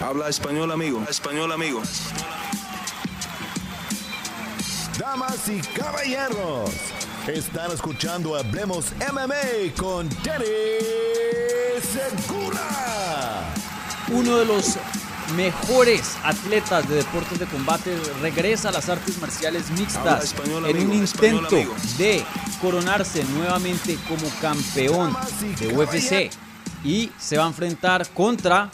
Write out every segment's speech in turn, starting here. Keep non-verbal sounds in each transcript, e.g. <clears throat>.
Habla español, amigo. Español, amigo. Damas y caballeros, están escuchando Hablemos MMA con Danny Segura. Uno de los mejores atletas de deportes de combate regresa a las artes marciales mixtas español, en un intento de coronarse nuevamente como campeón de UFC y se va a enfrentar contra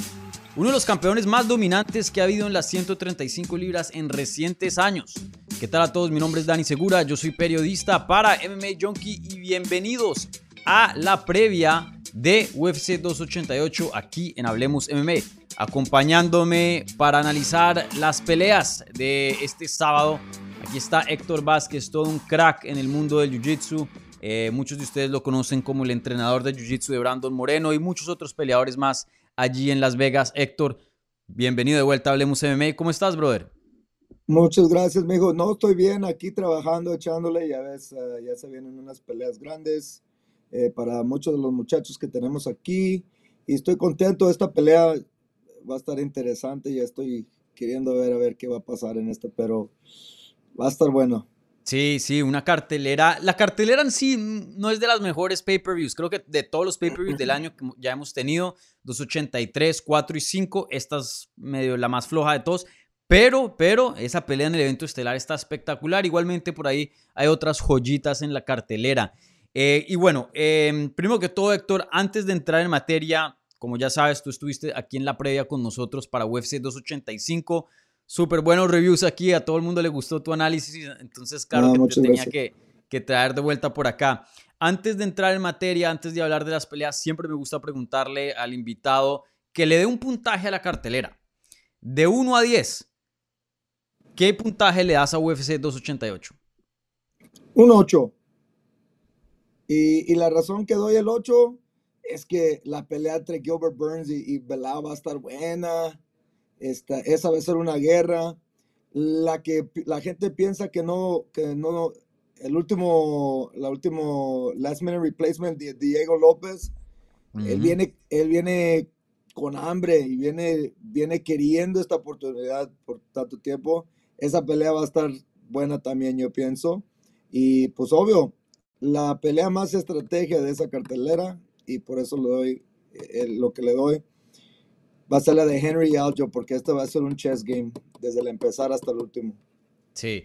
uno de los campeones más dominantes que ha habido en las 135 libras en recientes años. ¿Qué tal a todos? Mi nombre es Dani Segura, yo soy periodista para MMA Junkie y bienvenidos a la previa de UFC 288 aquí en Hablemos MMA. Acompañándome para analizar las peleas de este sábado. Aquí está Héctor Vázquez, todo un crack en el mundo del Jiu-Jitsu. Eh, muchos de ustedes lo conocen como el entrenador de Jiu-Jitsu de Brandon Moreno y muchos otros peleadores más allí en Las Vegas. Héctor, bienvenido de vuelta a Hablemos MMA. ¿Cómo estás, brother? Muchas gracias, mijo. No, estoy bien aquí trabajando, echándole. Ya ves, eh, ya se vienen unas peleas grandes eh, para muchos de los muchachos que tenemos aquí. Y estoy contento. Esta pelea va a estar interesante. Ya estoy queriendo ver a ver qué va a pasar en esto, pero va a estar bueno. Sí, sí, una cartelera. La cartelera en sí no es de las mejores pay-per-views. Creo que de todos los pay-per-views del <laughs> año que ya hemos tenido, 283, 4 y 5, esta es medio la más floja de todos. Pero, pero, esa pelea en el evento estelar está espectacular. Igualmente por ahí hay otras joyitas en la cartelera. Eh, y bueno, eh, primero que todo, Héctor, antes de entrar en materia, como ya sabes, tú estuviste aquí en la previa con nosotros para UFC 285. Súper buenos reviews aquí, a todo el mundo le gustó tu análisis, entonces claro Ah, que te tenía que traer de vuelta por acá. Antes de entrar en materia, antes de hablar de las peleas, siempre me gusta preguntarle al invitado que le dé un puntaje a la cartelera. De 1 a 10, ¿qué puntaje le das a UFC 288? Un 8. Y, y la razón que doy el 8 es que la pelea entre Gilbert Burns y, y va a estar buena. Esta, esa va a ser una guerra. La que la gente piensa que no, que no, el último, la último last minute replacement de Diego López, él viene, él viene con hambre y viene, viene queriendo esta oportunidad por tanto tiempo. Esa pelea va a estar buena también, yo pienso. Y pues obvio, la pelea más estrategia de esa cartelera, y por eso le doy eh, lo que le doy, va a ser la de Henry y Aljo, porque este va a ser un chess game desde el empezar hasta el último. Sí,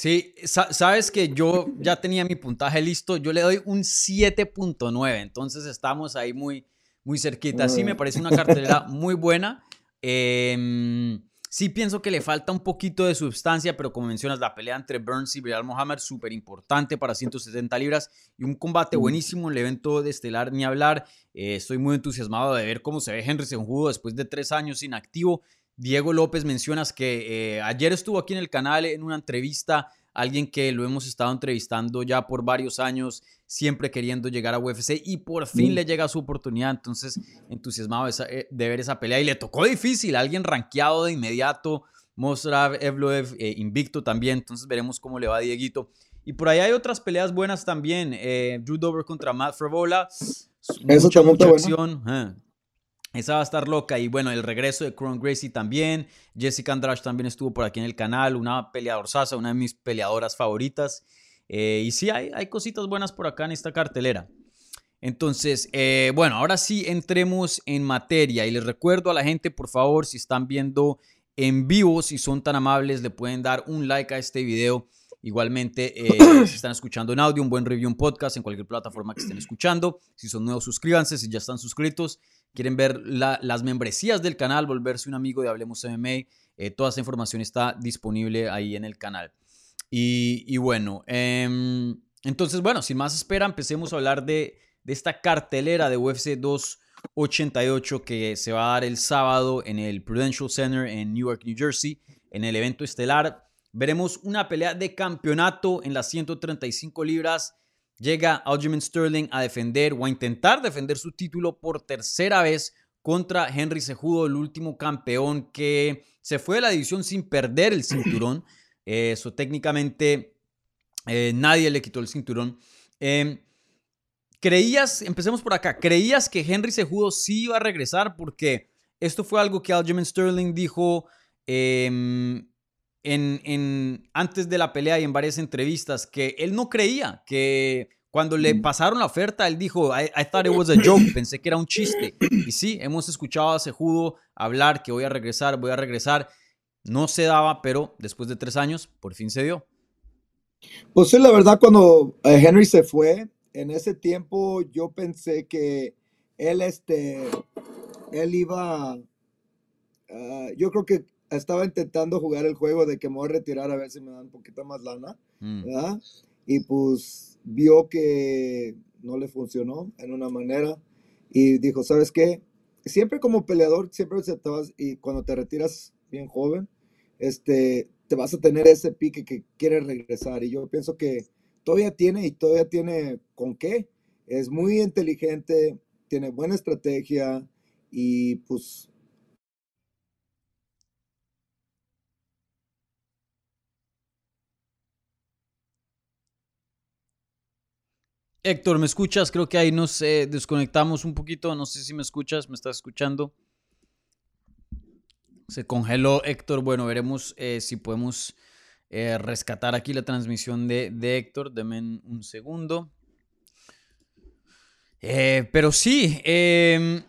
sí, sa- sabes que yo ya tenía mi puntaje listo, yo le doy un 7.9, entonces estamos ahí muy, muy cerquita. Sí, me parece una <laughs> cartelera muy buena. Em, sí pienso que le falta un poquito de sustancia, pero como mencionas, la pelea entre Burns y Bilal Mohamed, súper importante para 170 libras y un combate Mm. buenísimo en el evento de Estelar, ni hablar. Eh, estoy muy entusiasmado de ver cómo se ve Henry Cejudo después de tres años inactivo. Diego López mencionas que eh, ayer estuvo aquí en el canal en una entrevista, alguien que lo hemos estado entrevistando ya por varios años, siempre queriendo llegar a UFC y por fin Mm. le llega su oportunidad, entonces entusiasmado de, eh, de ver esa pelea y le tocó difícil, alguien rankeado de inmediato, Mosrav Evloev eh, invicto también, entonces veremos cómo le va a Dieguito. Y por ahí hay otras peleas buenas también, eh, Drew Dober contra Matt Frevola, Eso mucha, mucha acción. Esa va a estar loca. Y bueno, el regreso de Cron Gracie también. Jessica Andrade también estuvo por aquí en el canal. Una peleadorzaza, una de mis peleadoras favoritas. Eh, y sí, hay, hay cositas buenas por acá en esta cartelera. Entonces, eh, bueno, ahora sí entremos en materia. Y les recuerdo a la gente, por favor, si están viendo en vivo, si son tan amables, le pueden dar un like a este video. Igualmente, eh, <coughs> si están escuchando en audio, un buen review, un podcast en cualquier plataforma que estén escuchando. Si son nuevos, suscríbanse. Si ya están suscritos, quieren ver la- las membresías del canal, volverse un amigo de Hablemos MMA, eh, toda esa información está disponible ahí en el canal. Y, y bueno, em, entonces, bueno, sin más espera, empecemos a hablar de, de esta cartelera de UFC 288 que se va a dar el sábado en el Prudential Center en Newark, New Jersey, en el evento estelar. Veremos una pelea de campeonato en las 135 libras. Llega Aljamain Sterling a defender o a intentar defender su título por tercera vez contra Henry Cejudo, el último campeón que se fue de la división sin perder el cinturón. <clears throat> Eh, Eso técnicamente eh, nadie le quitó el cinturón. Eh, creías, empecemos por acá, creías que Henry Cejudo sí iba a regresar porque esto fue algo que Aljamain Sterling dijo em, en, en, antes de la pelea y en varias entrevistas, que él no creía que cuando le pasaron la oferta, él dijo, I, thought it was a joke, <coughs> pensé que era un chiste. Y sí, hemos escuchado a Sejudo hablar que voy a regresar, voy a regresar. No se daba, pero después de tres años, por fin se dio. Pues sí, la verdad, cuando eh, Henry se fue, en ese tiempo yo pensé que él, este, él iba, ah, yo creo que estaba intentando jugar el juego de que me voy a retirar a ver si me dan un poquito más lana, mm. ¿verdad? Y pues vio que no le funcionó en una manera y dijo, ¿sabes qué? Siempre como peleador, siempre te vas y cuando te retiras bien joven, este, te vas a tener ese pique que quiere regresar. Y yo pienso que todavía tiene y todavía tiene con qué. Es muy inteligente, tiene buena estrategia y pues Héctor, ¿me escuchas? Creo que ahí nos desconectamos un poquito. No sé si me escuchas, me estás escuchando. Se congeló Héctor. Bueno, veremos eh, si podemos eh, rescatar aquí la transmisión de, Héctor. Deme un segundo. Eh, pero sí, em,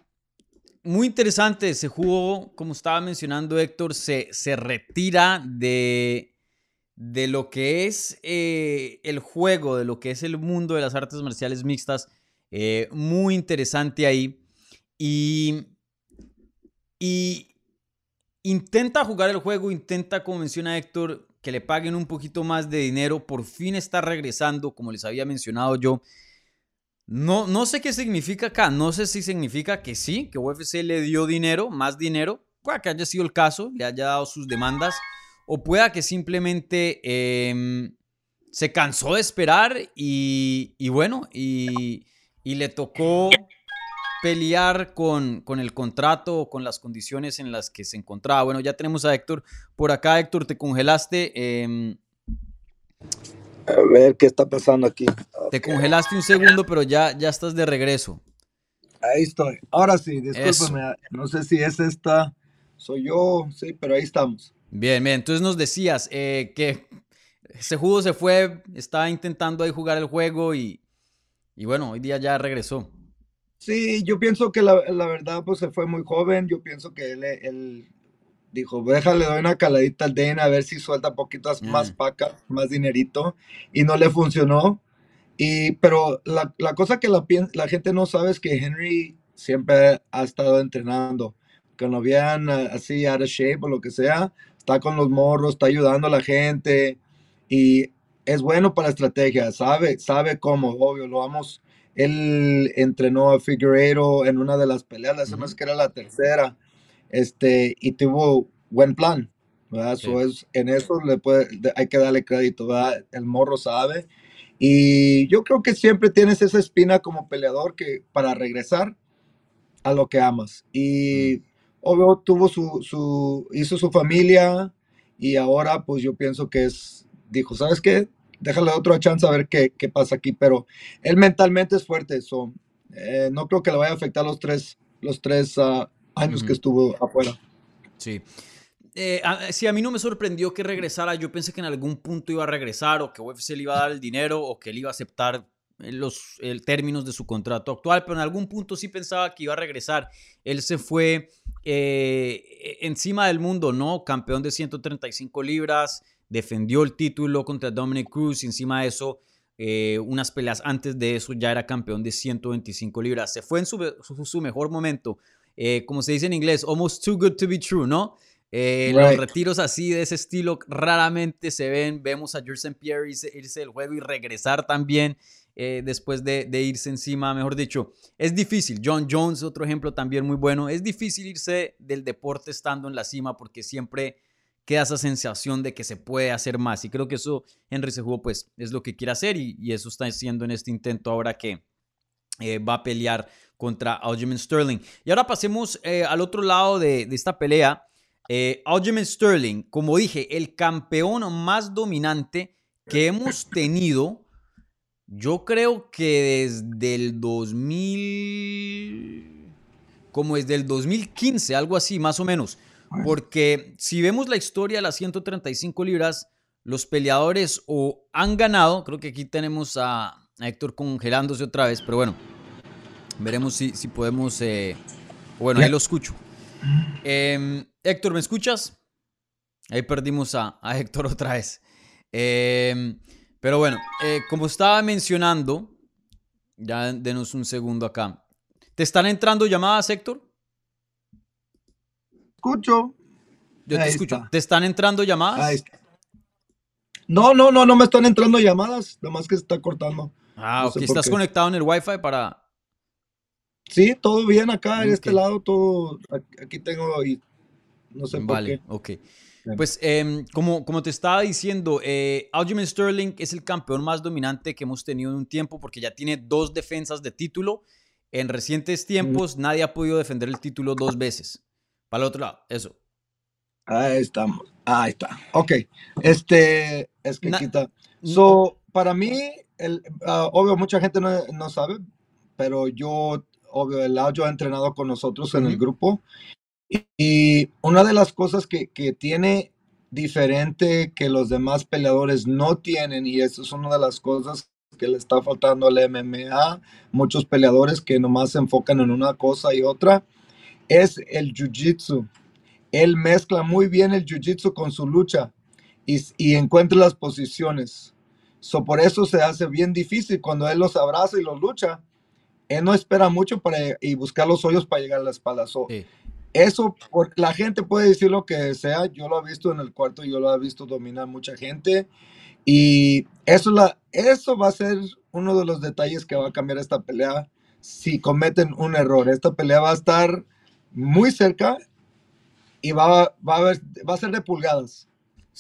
muy interesante. Se jugó, como estaba mencionando Héctor, se, se retira de, de lo que es eh, el juego, de lo que es el mundo de las artes marciales mixtas. Eh, muy interesante ahí. Y, y intenta jugar el juego, intenta, como menciona Héctor, que le paguen un poquito más de dinero. Por fin está regresando, como les había mencionado yo. No, no sé qué significa acá. No sé si significa que sí, que UFC le dio dinero, más dinero. Que haya sido el caso, le haya dado sus demandas o pueda que simplemente em, se cansó de esperar y, bueno, y, le tocó pelear con, con, el contrato o con las condiciones en las que se encontraba. Bueno, ya tenemos a Héctor por acá. Héctor, te congelaste. Em, a ver qué está pasando aquí. Te congelaste un segundo, pero ya, ya estás de regreso. Ahí estoy. Ahora sí, discúlpeme. No sé si es esta. Soy yo, sí, pero ahí estamos. Bien, bien. Entonces nos decías eh, que ese judo se fue, estaba intentando ahí jugar el juego y, bueno, hoy día ya regresó. Sí, yo pienso que la, verdad pues se fue muy joven. Yo pienso que él, dijo, déjale, doy una caladita al Dana a ver si suelta poquitas más mm. pacas, más dinerito. Y no le funcionó. Y, pero la, cosa que la, la gente no sabe es que Henry siempre ha estado entrenando. Que no vean así out of shape o lo que sea, está con los morros, está ayudando a la gente y es bueno para la estrategia, sabe, sabe cómo, obvio, lo vamos. Él entrenó a Figueiredo en una de las peleas, la uh que era la tercera, este, y tuvo buen plan, ¿verdad? es, en eso le puede, hay que darle crédito, ¿verdad? El morro sabe. Y yo creo que siempre tienes esa espina como peleador que para regresar a lo que amas. Y obvio tuvo su, su, hizo su familia y ahora pues yo pienso que es, dijo, ¿sabes qué? Déjale otra chance a ver qué, qué pasa aquí, pero él mentalmente es fuerte, eso eh, no creo que le vaya a afectar los tres, los tres ah, años que estuvo afuera. Sí. Eh, si a mí no me sorprendió que regresara, yo pensé que en algún punto iba a regresar o que UFC le iba a dar el dinero o que él iba a aceptar los el, términos de su contrato actual, pero en algún punto sí pensaba que iba a regresar. Él se fue eh, e, encima del mundo, ¿no? Campeón de 135 libras, defendió el título contra Dominic Cruz, y encima de eso, eh, unas peleas antes de eso ya era campeón de 125 libras. Se fue en su, su, mejor momento, eh, como se dice en inglés, almost too good to be true, ¿no? Los retiros así de ese estilo raramente se ven. Vemos a Jerson Pierre irse, irse del juego y regresar también. Eh, después de, irse encima, mejor dicho. Es difícil. John Jones, otro ejemplo también muy bueno. Es difícil irse del deporte estando en la cima porque siempre queda esa sensación de que se puede hacer más. Y creo que eso Henry Sejudo pues es lo que quiere hacer y, eso está haciendo en este intento ahora que eh, va a pelear contra Aljamain Sterling. Y ahora pasemos eh, al otro lado de, esta pelea. Eh, Sterling, como dije, el campeón más dominante que hemos tenido yo creo que desde el 2000... como desde el 2015, algo así, más o menos. Porque si vemos la historia de las 135 libras, los peleadores o han ganado, creo que aquí tenemos a, Héctor congelándose otra vez, pero bueno, veremos si, si podemos... Eh, bueno, ahí lo escucho. Em, Héctor, ¿me escuchas? Ahí perdimos a, Héctor otra vez. Em, pero bueno, eh, como estaba mencionando, ya denos un segundo acá. ¿Te están entrando llamadas, Héctor? Escucho. Yo te escucho. ¿Te están entrando llamadas? No, no, no, no me están entrando llamadas, más que se está cortando. Ah, ok. ¿Estás conectado en el Wi-Fi para...? Sí, todo bien acá, en este lado, todo... Aquí tengo y no sé vale, por qué. ok. Pues em, como, como te estaba diciendo, eh, Aljamain Sterling es el campeón más dominante que hemos tenido en un tiempo porque ya tiene dos defensas de título. En recientes tiempos nadie ha podido defender el título dos veces. Para el otro lado, eso. Ahí estamos. Ahí está. Ok. Este, es que quita. So, para mí, el, ah, obvio, mucha gente no, sabe, pero yo, obvio, el audio ha entrenado con nosotros en el grupo. Y, una de las cosas que, que, tiene diferente que los demás peleadores no tienen, y eso es una de las cosas que le está faltando al MMA, muchos peleadores que nomás se enfocan en una cosa y otra, es el jiu-jitsu. Él mezcla muy bien el jiu-jitsu con su lucha y, y, encuentra las posiciones. So, por eso se hace bien difícil cuando él los abraza y los lucha. Él no espera mucho para y buscar los hoyos para llegar a la espalda. Eso, la gente puede decir lo que sea. Yo lo he visto en el cuarto, yo lo he visto dominar mucha gente. Y eso, la, eso va a ser uno de los detalles que va a cambiar esta pelea si cometen un error. Esta pelea va a estar muy cerca y va, va, a, ver, va a ser de pulgadas.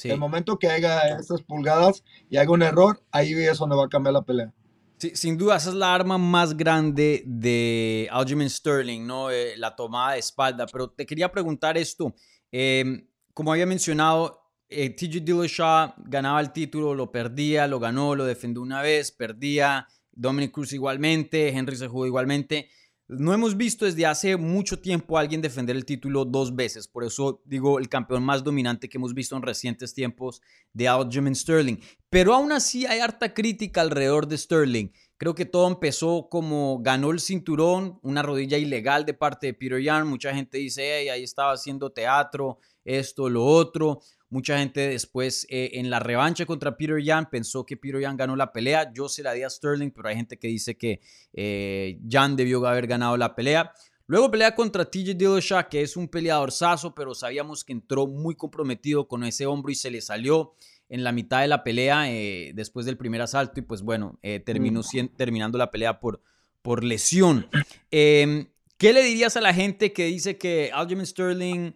El momento que haga esas pulgadas y haga un error, ahí es donde va a cambiar la pelea. Sin duda, esa es la arma más grande de Aljamain Sterling, ¿no? Eh, la tomada de espalda. Pero te quería preguntar esto. Em, como había mencionado, eh, TJ Dillashaw ganaba el título, lo perdía, lo ganó, lo defendió una vez, perdía. Dominic Cruz igualmente, Henry se jugó igualmente. No hemos visto desde hace mucho tiempo a alguien defender el título dos veces. Por eso digo el campeón más dominante que hemos visto en recientes tiempos de Aljamain Sterling. Pero aún así hay harta crítica alrededor de Sterling. Creo que todo empezó como ganó el cinturón, una rodilla ilegal de parte de Peter Yan. Mucha gente dice, ahí estaba haciendo teatro, esto, lo otro. Mucha gente después eh, en la revancha contra Peter Yan pensó que Peter Yan ganó la pelea. Yo se la di a Sterling, pero hay gente que dice que eh, Yan debió haber ganado la pelea. Luego pelea contra TJ Dillashaw, que es un peleador saso, pero sabíamos que entró muy comprometido con ese hombro y se le salió en la mitad de la pelea eh, después del primer asalto y pues bueno, terminó mm. terminando la pelea por, por lesión. Em, ¿Qué le dirías a la gente que dice que Aljamain Sterling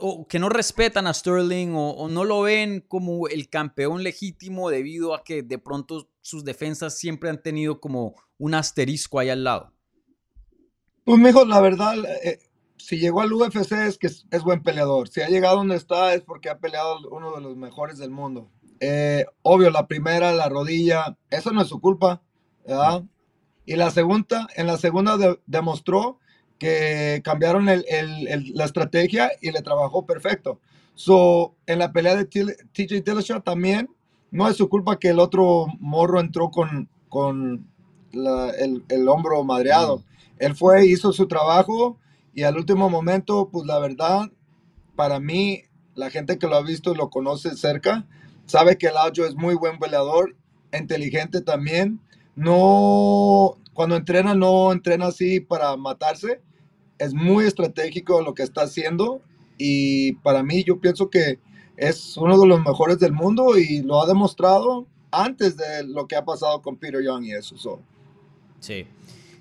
o que no respetan a Sterling o, no lo ven como el campeón legítimo debido a que de pronto sus defensas siempre han tenido como un asterisco ahí al lado. Pues mejor, la verdad, eh, si llegó al UFC es que es, buen peleador. Si ha llegado donde está es porque ha peleado uno de los mejores del mundo. Eh, obvio, la primera, la rodilla, eso no es su culpa. Y la segunda, en la segunda demostró que cambiaron la estrategia y le trabajó perfecto. So, en la pelea de TJ Dillashaw también no es su culpa que el otro morro entró con, con el, hombro madreado. Mm. Él fue, hizo su trabajo y al último momento, pues la verdad, para mí, la gente que lo ha visto y lo conoce cerca, sabe que el Aljo es muy buen peleador, inteligente también. No, cuando entrena, no entrena así para matarse. Es muy estratégico lo que está haciendo y para mí yo pienso que es uno de los mejores del mundo y lo ha demostrado antes de lo que ha pasado con Peter Young y eso. Sí.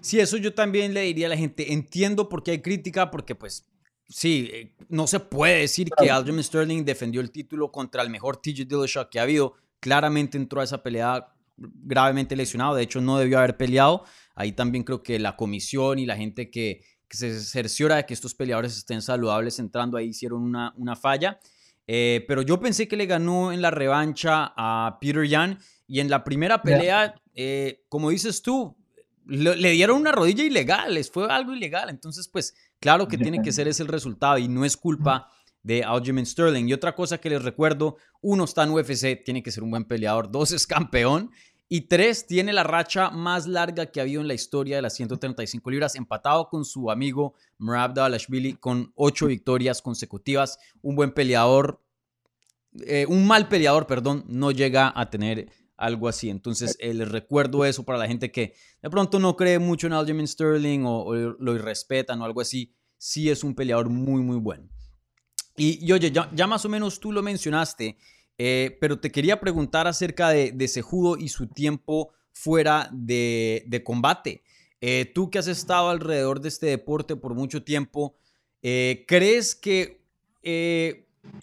Sí, eso yo también le diría a la gente. Entiendo por qué hay crítica, porque pues sí, eh, no se puede decir que Aljamain Sterling defendió el título contra el mejor TJ Dillashaw que ha habido. Claramente entró a esa pelea gravemente lesionado. De hecho, no debió haber peleado. Ahí también creo que la comisión y la gente que, se cerciora de que estos peleadores estén saludables entrando ahí hicieron una, una falla. Eh, pero yo pensé que le ganó en la revancha a Peter Yan y en la primera pelea, eh, como dices tú, le, dieron una rodilla ilegal, fue algo ilegal. Entonces, pues Claro que tiene que ser ese el resultado y no es culpa de Aljamain Sterling. Y otra cosa que les recuerdo, uno está en UFC, tiene que ser un buen peleador, dos es campeón y tres tiene la racha más larga que ha habido en la historia de las 135 libras, empatado con su amigo Merab Dalashvili con ocho victorias consecutivas. Un buen peleador, eh, un mal peleador, perdón, no llega a tener algo así. Entonces, eh, les recuerdo eso para la gente que de pronto no cree mucho en Aljamain Sterling o, lo irrespetan o algo así. Sí es un peleador muy, muy bueno. Y, oye, ya, más o menos tú lo mencionaste, eh, pero te quería preguntar acerca de, de Sejudo y su tiempo fuera de, combate. Eh, tú que has estado alrededor de este deporte por mucho tiempo, ¿crees que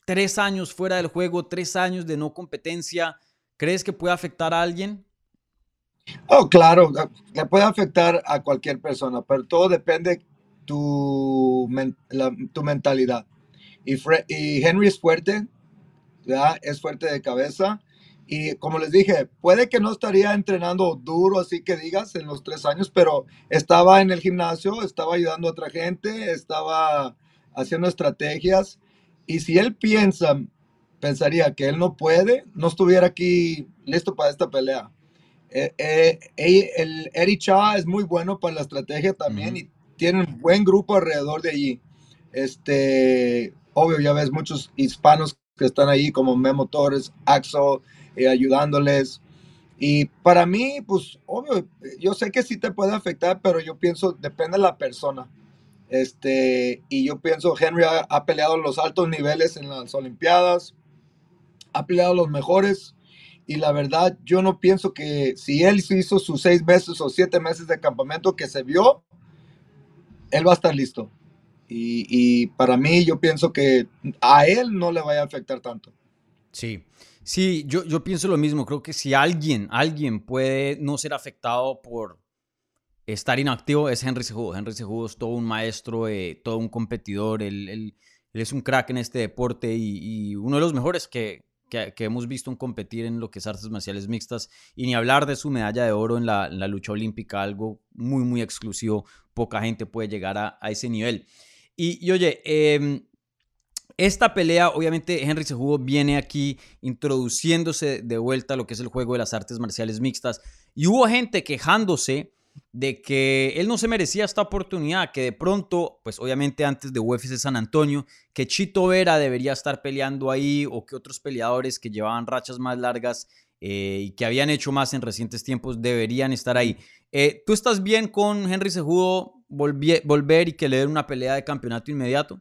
tres años fuera del juego, tres años de no competencia, ¿Crees que puede afectar a alguien? Oh, claro, le puede afectar a cualquier persona, pero todo depende tu, tu mentalidad. Y, y, Henry es fuerte, ¿verdad? es fuerte de cabeza. Y como les dije, puede que no estaría entrenando duro, así que digas, en los tres años, pero estaba en el gimnasio, estaba ayudando a otra gente, estaba haciendo estrategias. Y si él piensa pensaría que él no puede, no estuviera aquí listo para esta pelea. Eh, eh, el Eric Cha es muy bueno para la estrategia también y tiene un buen grupo alrededor de allí. Este, obvio, ya ves muchos hispanos que están ahí como Memo Torres, Axo, eh, ayudándoles. Y para mí, pues, obvio, yo sé que sí te puede afectar, pero yo pienso, depende de la persona. Este, y yo pienso, Henry ha, ha peleado los altos niveles en las Olimpiadas, ha peleado los mejores y la verdad yo no pienso que si él hizo sus seis meses o siete meses de campamento que se vio, él va a estar listo. Y, para mí yo pienso que a él no le vaya a afectar tanto. Sí, sí, yo, yo pienso lo mismo. Creo que si alguien, alguien puede no ser afectado por estar inactivo es Henry Cejudo. Henry Cejudo es todo un maestro, eh, todo un competidor. Él, es un crack en este deporte y uno de los mejores que, que, hemos visto un competir en lo que es artes marciales mixtas y ni hablar de su medalla de oro en la, lucha olímpica, algo muy, muy exclusivo. Poca gente puede llegar a, ese nivel. Y, oye, em, esta pelea, obviamente, Henry Sejudo viene aquí introduciéndose de vuelta a lo que es el juego de las artes marciales mixtas. Y hubo gente quejándose de que él no se merecía esta oportunidad, que de pronto, pues obviamente antes de UFC San Antonio, que Chito Vera debería estar peleando ahí o que otros peleadores que llevaban rachas más largas eh, y que habían hecho más en recientes tiempos deberían estar ahí. Eh, ¿Tú estás bien con Henry Sejudo volver y que le den una pelea de campeonato inmediato?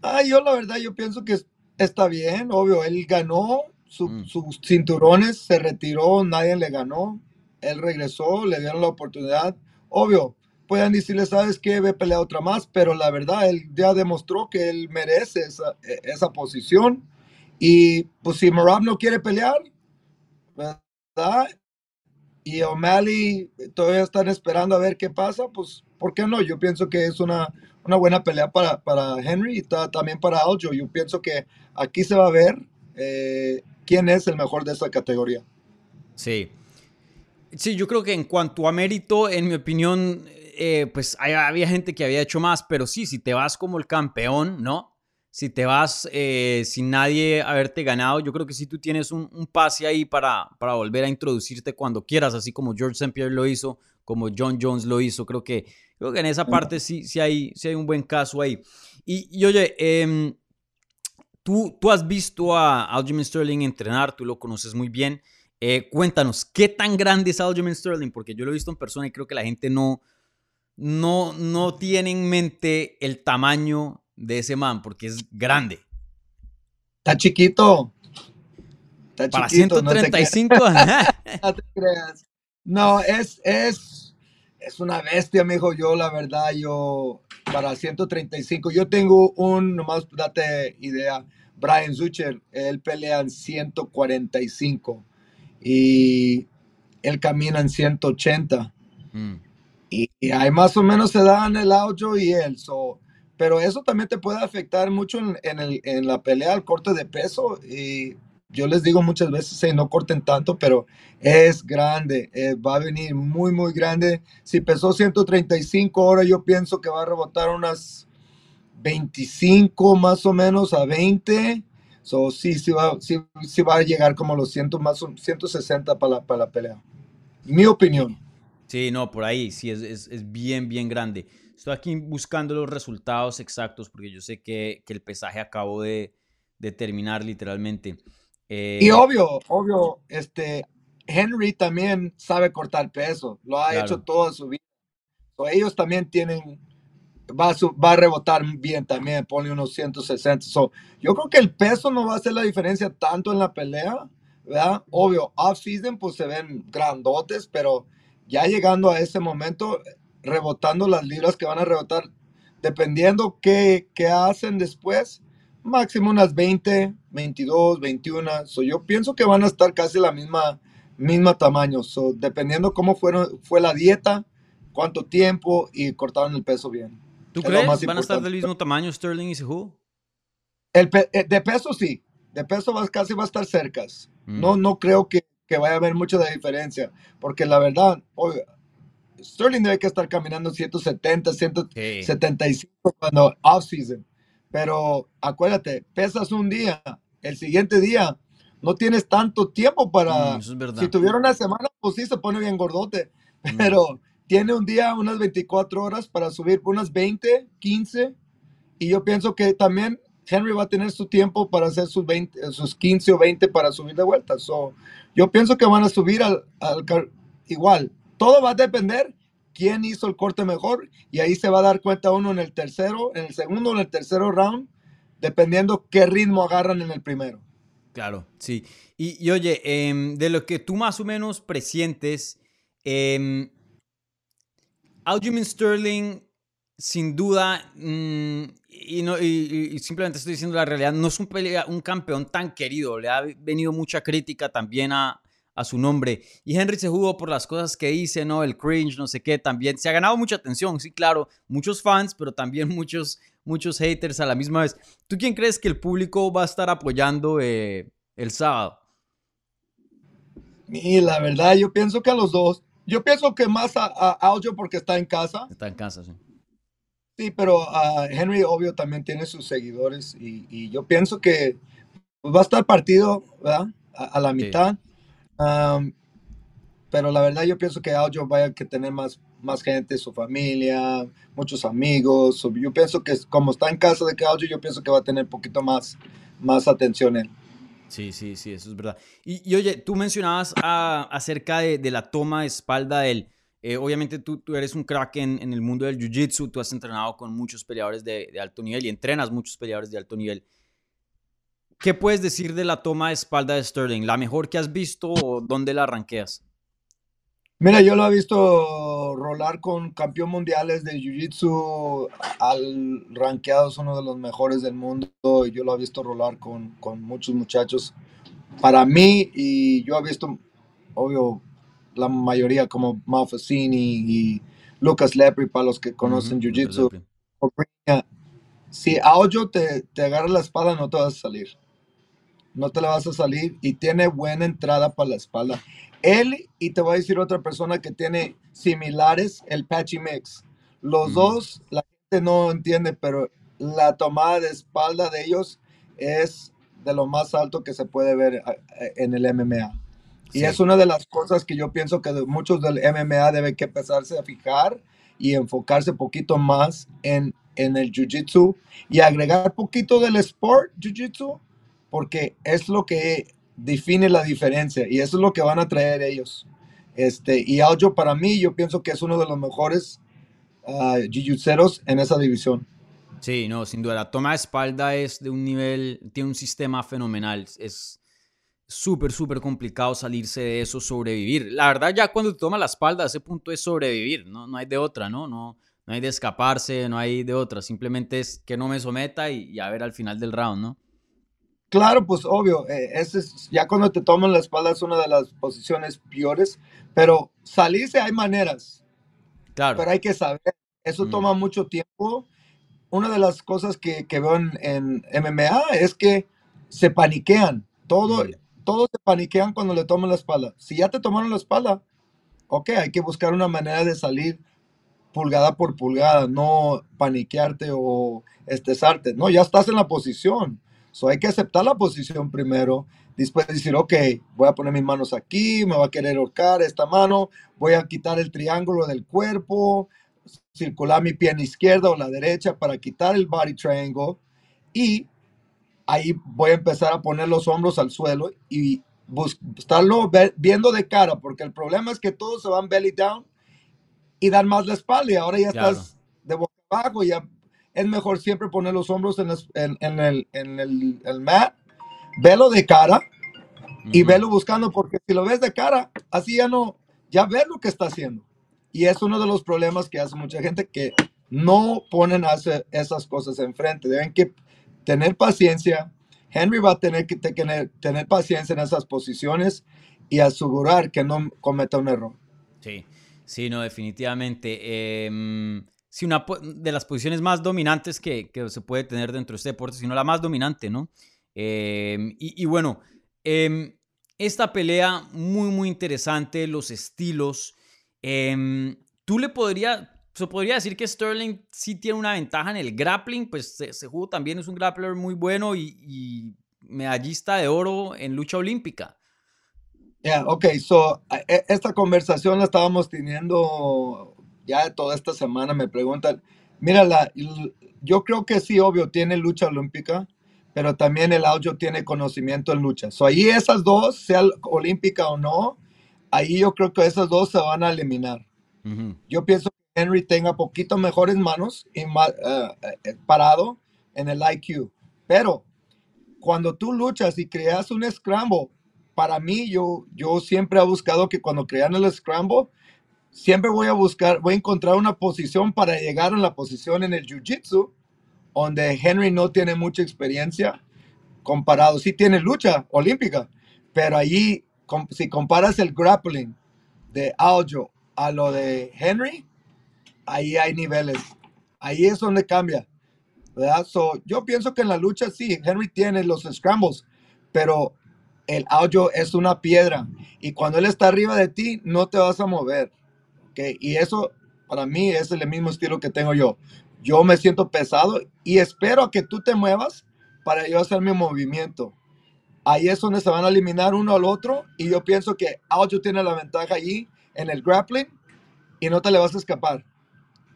Ah, yo la verdad, yo pienso que está bien, obvio, él ganó mm. sus cinturones, se retiró, nadie le ganó él regresó, le dieron la oportunidad. Obvio, pueden decirle, sabes que ve pelea otra más, pero la verdad, él ya demostró que él merece esa, esa posición. Y pues si Marab no quiere pelear, ¿verdad? Y O'Malley todavía están esperando a ver qué pasa, pues, ¿por qué no? Yo pienso que es una, una buena pelea para, para Henry y también para Aljo. Yo pienso que aquí se va a ver eh, quién es el mejor de esa categoría. Sí, Sí, yo creo que en cuanto a mérito, en mi opinión, eh, pues había gente que había hecho más, pero sí, si te vas como el campeón, ¿no? Si te vas eh, sin nadie haberte ganado, yo creo que sí tú tienes un, pase ahí para, para volver a introducirte cuando quieras, así como George St. Pierre lo hizo, como John Jones lo hizo. Creo que, creo que en esa parte sí, sí, hay, sí hay un buen caso ahí. Y, oye, em, tú, tú has visto a Aljamain Sterling entrenar, tú lo conoces muy bien. Eh, cuéntanos, ¿qué tan grande es Aljamain Sterling? Porque yo lo he visto en persona y creo que la gente no, no, no tiene en mente el tamaño de ese man, porque es grande. Está chiquito. Está Para 135. <laughs> No te, creas. No, es, es, es una bestia, me dijo yo, la verdad, yo, para 135. Yo tengo un, nomás date idea, Brian Zucher, él pelea en 145 y él camina en 180. Mm. Y, ahí más o menos se dan el audio y él. Pero eso también te puede afectar mucho en, en la pelea al corte de peso. Y yo les digo muchas veces, no corten tanto, pero es grande, eh, va a venir muy, muy grande. Si pesó 135 horas, yo pienso que va a rebotar unas 25 más o menos a 20. So, sí, sí va, sí, va a llegar como los 100, más, 160 para la, para la pelea. Mi opinión. Sí, no, por ahí, sí, es, es, bien, bien grande. Estoy aquí buscando los resultados exactos porque yo sé que, que el pesaje acabó de, de terminar literalmente. Eh, y obvio, obvio, este, Henry también sabe cortar peso, lo ha hecho toda su vida. ellos también tienen va a, va a rebotar bien también, pone unos 160. yo creo que el peso no va a hacer la diferencia tanto en la pelea, ¿verdad? Obvio, off-season pues se ven grandotes, pero ya llegando a ese momento, rebotando las libras que van a rebotar, dependiendo qué, qué hacen después, máximo unas 20, 22, 21. So, yo pienso que van a estar casi la misma, misma tamaño. So, dependiendo cómo fueron, fue la dieta, cuánto tiempo y cortaron el peso bien. ¿Tú crees? ¿Van a estar del mismo tamaño Sterling y Sehu? El eh, de peso sí, de peso va, casi va a estar cerca. Mm. No, no creo que, que, vaya a haber mucha de diferencia, porque la verdad, Sterling debe que estar caminando 170, 175 cuando off-season. Pero acuérdate, pesas un día, el siguiente día no tienes tanto tiempo para... Mm, si tuviera una semana, pues sí se pone bien gordote, mm. pero tiene un día, unas 24 horas para subir unas 20, 15. Y yo pienso que también Henry va a tener su tiempo para hacer sus, 20, sus 15 o 20 para subir de vuelta. So, yo pienso que van a subir al, al, igual. Todo va a depender quién hizo el corte mejor y ahí se va a dar cuenta uno en el tercero, en el segundo o en el tercero round, dependiendo qué ritmo agarran en el primero. Claro, sí. Y, oye, em, de lo que tú más o menos presientes, eh, Sterling, sin duda, mm, y, no, y, simplemente estoy diciendo la realidad, no es un, un campeón tan querido. Le ha venido mucha crítica también a, a su nombre. Y Henry se jugó por las cosas que hice, ¿no? El cringe, no sé qué, también. Se ha ganado mucha atención, sí, claro. Muchos fans, pero también <laughs> muchos, muchos haters a la misma vez. ¿Tú quién crees que el público va a estar apoyando eh, el sábado? Y la verdad, yo pienso que a los dos. Yo pienso que más a, a porque está en casa. Está en casa, sí. Sí, pero a Henry, obvio, también tiene sus seguidores y, yo pienso que pues, va a estar partido, ¿verdad? A, la mitad. Pero la verdad yo pienso que Aljo vaya a tener más, más gente, su familia, muchos amigos. Yo pienso que como está en casa de Aljo, yo pienso que va a tener un poquito más, más atención él. Sí, sí, sí, eso es verdad. Y, oye, tú mencionabas acerca de, la toma de espalda de él. Eh, obviamente tú, eres un crack en, el mundo del jiu-jitsu, tú has entrenado con muchos peleadores de, alto nivel y entrenas muchos peleadores de alto nivel. ¿Qué puedes decir de la toma de espalda de Sterling? ¿La mejor que has visto o dónde la ranqueas? Mira, yo lo he visto rolar con campeón mundiales de Jiu-Jitsu, al rankeado es uno de los mejores del mundo, y yo lo he visto rolar con, con muchos muchachos. Para mí, y yo he visto, obvio, la mayoría como Malfacini y Lucas Lepri, para los que conocen Jiu-Jitsu. Si Aojo te, te agarra la espada, no te vas a salir. No te la vas a salir y tiene buena entrada para la espalda. Él y te voy a decir otra persona que tiene similares, el Patchy Mix. Los dos, la gente no entiende, pero la tomada de espalda de ellos es de lo más alto que se puede ver en el MMA. Y es una de las cosas que yo pienso que muchos del MMA deben que empezarse a fijar y enfocarse un poquito más en, en el Jiu-Jitsu y agregar poquito del sport Jiu-Jitsu, porque es lo que define la diferencia y eso es lo que van a traer ellos. Este, y Aljo para mí, yo pienso que es uno de los mejores uh, en esa división. Sí, no, sin duda. La toma de espalda es de un nivel, tiene un sistema fenomenal. Es súper, súper complicado salirse de eso, sobrevivir. La verdad, ya cuando toma la espalda, ese punto es sobrevivir, ¿no? No hay de otra, ¿no? No, no hay de escaparse, no hay de otra. Simplemente es que no me someta y, y a ver al final del round, ¿no? Claro, pues obvio, eh, ese es, ya cuando te toman la espalda es una de las posiciones peores, pero salirse hay maneras. Claro. Pero hay que saber, eso mm. toma mucho tiempo. Una de las cosas que, que veo en, MMA es que se paniquean. Todo, Mm. todos se paniquean cuando le toman la espalda. Si ya te tomaron la espalda, ok, hay que buscar una manera de salir pulgada por pulgada, no paniquearte o estresarte. No, ya estás en la posición. So hay que aceptar la posición primero. Después decir, ok, voy a poner mis manos aquí, me va a querer ahorcar esta mano, voy a quitar el triángulo del cuerpo, circular mi pierna izquierda o la derecha para quitar el body triangle y ahí voy a empezar a poner los hombros al suelo y estarlo viendo de cara, porque el problema es que todos se van belly down y dan más la espalda y ahora ya Claro. estás de boca abajo, ya es mejor siempre poner los hombros en, las- en- en el, en el- el mat, velo de cara y velo buscando, porque si lo ves de cara, así ya no, ya ves lo que está haciendo. Y es uno de los problemas que hace mucha gente que no ponen a hacer esas cosas enfrente. Deben que tener paciencia. Henry va a tener que tener, tener paciencia en esas posiciones y asegurar que no cometa un error. Sí, sí, no, definitivamente. Em, sí, una de las posiciones más dominantes que, que se puede tener dentro de este deporte, si no la más dominante, ¿no? Em, y, y bueno, em, esta pelea muy, muy interesante, los estilos. Em, Tú le podría, se podría decir que Sterling sí tiene una ventaja en el grappling, pues se, se jugó también es un grappler muy bueno y, y medallista de oro en lucha olímpica. Yeah, ok, so e- esta conversación la estábamos teniendo ya toda esta semana. Me preguntan, mira, la- yo creo que sí, obvio, tiene lucha olímpica, pero también el audio tiene conocimiento en lucha. So ahí esas dos, sea olímpica o no, ahí yo creo que esas dos se van a eliminar. Yo pienso que Henry tenga poquito mejores manos y ma- eh, eh, parado en el IQ. Pero cuando tú luchas y creas un scramble, para mí yo, yo siempre he buscado que cuando crean el scramble, siempre voy a buscar, voy a encontrar una posición para llegar a la posición en el jiu-jitsu, donde Henry no tiene mucha experiencia comparado, sí tiene lucha olímpica, pero allí, si comparas el grappling de Aljo a lo de Henry, ahí hay niveles. Ahí es donde cambia. ¿verdad? Yo pienso que en la lucha sí, Henry tiene los scrambles, pero el Aljo es una piedra y cuando él está arriba de ti, no te vas a mover. Y eso para mí es el mismo estilo que tengo yo. Yo me siento pesado y espero a que tú te muevas para yo hacer mi movimiento. Ahí es donde se van a eliminar uno al otro y yo pienso que Aljo tiene la ventaja allí en el grappling y no te le vas a escapar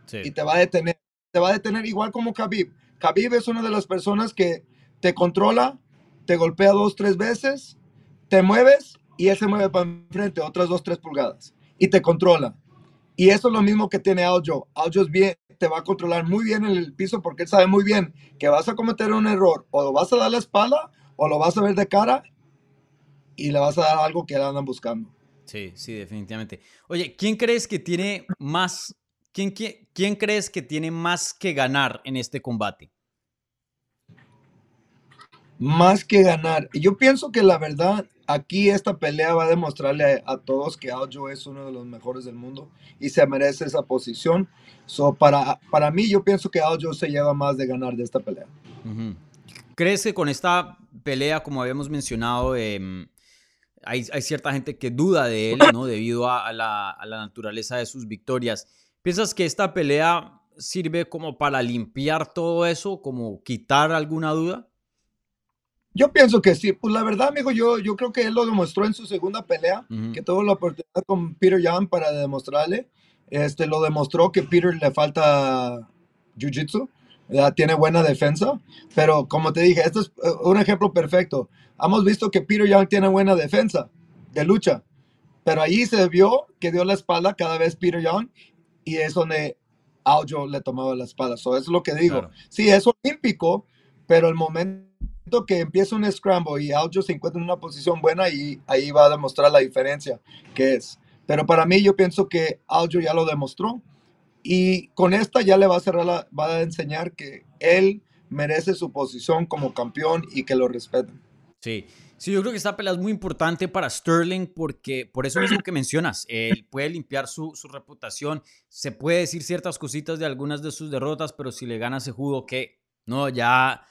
Sí. y te va a detener. Te va a detener igual como Khabib. Khabib es una de las personas que te controla, te golpea dos, tres veces, te mueves y él se mueve para enfrente otras dos, tres pulgadas y te controla. Y eso es lo mismo que tiene Aljo. Aljo es bien, te va a controlar muy bien en el piso porque él sabe muy bien que vas a cometer un error o lo vas a dar la espalda o lo vas a ver de cara y le vas a dar algo que le andan buscando. Sí, sí, definitivamente. Oye, ¿quién crees que tiene más, quién, quién, quién crees que tiene más que ganar en este combate? más que ganar. Yo pienso que la verdad, aquí esta pelea va a demostrarle a, a todos que Aljo es uno de los mejores del mundo y se merece esa posición. So, para, para mí, yo pienso que Aljo se lleva más de ganar de esta pelea. ¿Crees que con esta pelea, como habíamos mencionado, em, hay, hay cierta gente que duda de él, ¿no? <coughs> Debido a, a la, a la naturaleza de sus victorias. ¿Piensas que esta pelea sirve como para limpiar todo eso, como quitar alguna duda? Yo pienso que sí. Pues la verdad, amigo, yo, yo creo que él lo demostró en su segunda pelea, Ujú. que tuvo la oportunidad con Peter Yan para demostrarle. Este, lo demostró que Peter le falta jiu-jitsu, tiene buena defensa, pero como te dije, este es eh, un ejemplo perfecto. Hemos visto que Peter Young tiene buena defensa de lucha, pero allí se vio que dio la espalda cada vez Peter Young y es donde Aljo le tomaba la espalda. Eso es lo que digo. Claro. Sí, es olímpico, pero el momento que empieza un scramble y Aljo se encuentra en una posición buena y ahí va a demostrar la diferencia que es. Pero para mí yo pienso que Aljo ya lo demostró y con esta ya le va a cerrar la, va a enseñar que él merece su posición como campeón y que lo respeten. Sí. Sí, yo creo que esta pelea es muy importante para Sterling porque por eso mismo que mencionas, él puede limpiar su, su reputación, se puede decir ciertas cositas de algunas de sus derrotas, pero si le gana ese judo que no, ya,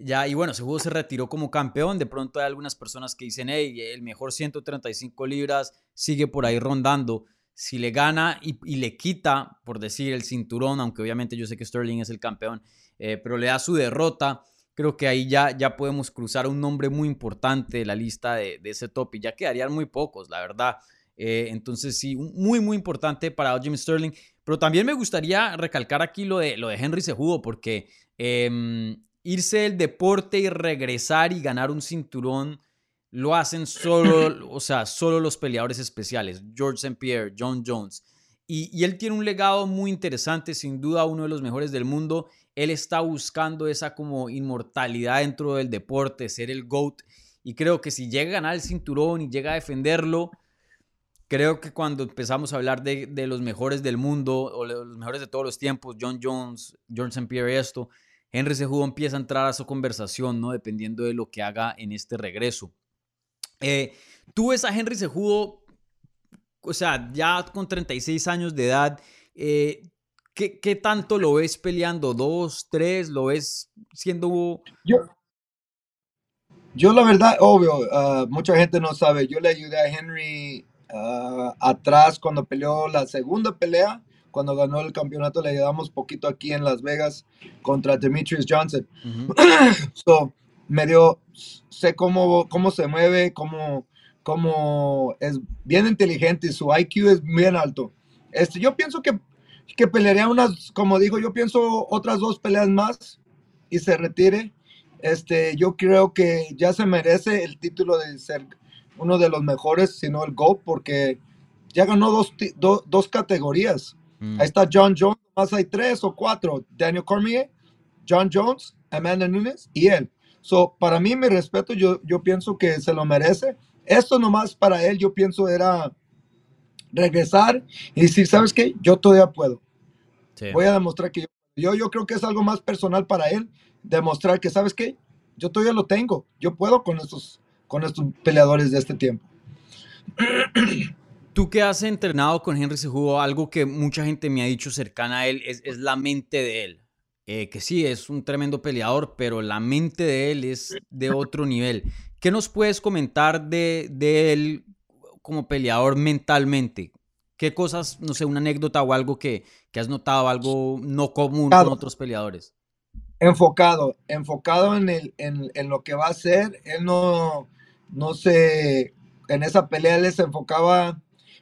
Ya, y bueno, Cejudo se retiró como campeón. De pronto hay algunas personas que dicen, hey, el mejor 135 libras sigue por ahí rondando. Si le gana y, le quita, por decir, el cinturón, aunque obviamente yo sé que Sterling es el campeón, eh, pero le da su derrota, creo que ahí ya, ya podemos cruzar un nombre muy importante de la lista de, ese top y ya quedarían muy pocos, la verdad. Eh, entonces sí, muy, muy importante para Jim Sterling. Pero también me gustaría recalcar aquí lo de, lo de Henry Cejudo, porque em, irse del deporte y regresar y ganar un cinturón lo hacen solo, <clears throat> o sea, solo los peleadores especiales, George St. Pierre, John Jones. Y, y, él tiene un legado muy interesante, sin duda uno de los mejores del mundo. Él está buscando esa como inmortalidad dentro del deporte, ser el GOAT. Y creo que si llega a ganar el cinturón y llega a defenderlo, creo que cuando empezamos a hablar de, de los mejores del mundo o los mejores de todos los tiempos, John Jones, George St. Pierre y esto, Henry Cejudo empieza a entrar a su conversación, ¿no? Dependiendo de lo que haga en este regreso. Eh, tú ves a Henry Cejudo, o sea, ya con 36 años de edad, eh, ¿qué, tanto lo ves peleando? ¿Dos, tres? ¿Lo ves siendo...? Yo, yo la verdad, obvio, ah, mucha gente no sabe, yo le ayudé a Henry ah, atrás cuando peleó la segunda pelea cuando ganó el campeonato le ayudamos poquito aquí en Las Vegas contra Demetrius Johnson. <coughs> so, medio sé cómo, cómo se mueve, cómo, cómo es bien inteligente y su IQ es bien alto. Este, yo pienso que, que pelearía unas, como digo, yo pienso otras dos peleas más y se retire. Este, yo creo que ya se merece el título de ser uno de los mejores, si no el GOAT, porque ya ganó dos, dos categorías. Mm. Ahí está John Jones, más hay tres o cuatro. Daniel Cormier, John Jones, Amanda Nunes y él. So, para mí, mi respeto, yo, yo pienso que se lo merece. Esto nomás para él, yo pienso era regresar y decir, ¿sabes qué? Yo todavía puedo. Voy a demostrar que yo, yo, creo que es algo más personal para él, demostrar que, ¿sabes qué? Yo todavía lo tengo. Yo puedo con estos, con estos peleadores de este tiempo. <clears throat> Tú que has entrenado con Henry Cejudo, algo que mucha gente me ha dicho cercana a él es, la mente de él. Eh, que sí, es un tremendo peleador, pero la mente de él es de otro nivel. ¿Qué nos puedes comentar de, de él como peleador mentalmente? ¿Qué cosas, no sé, una anécdota o algo que, que has notado, algo no común con otros peleadores? Enfocado, enfocado en, el, en, en, lo que va a hacer. Él no, no sé, en esa pelea él se enfocaba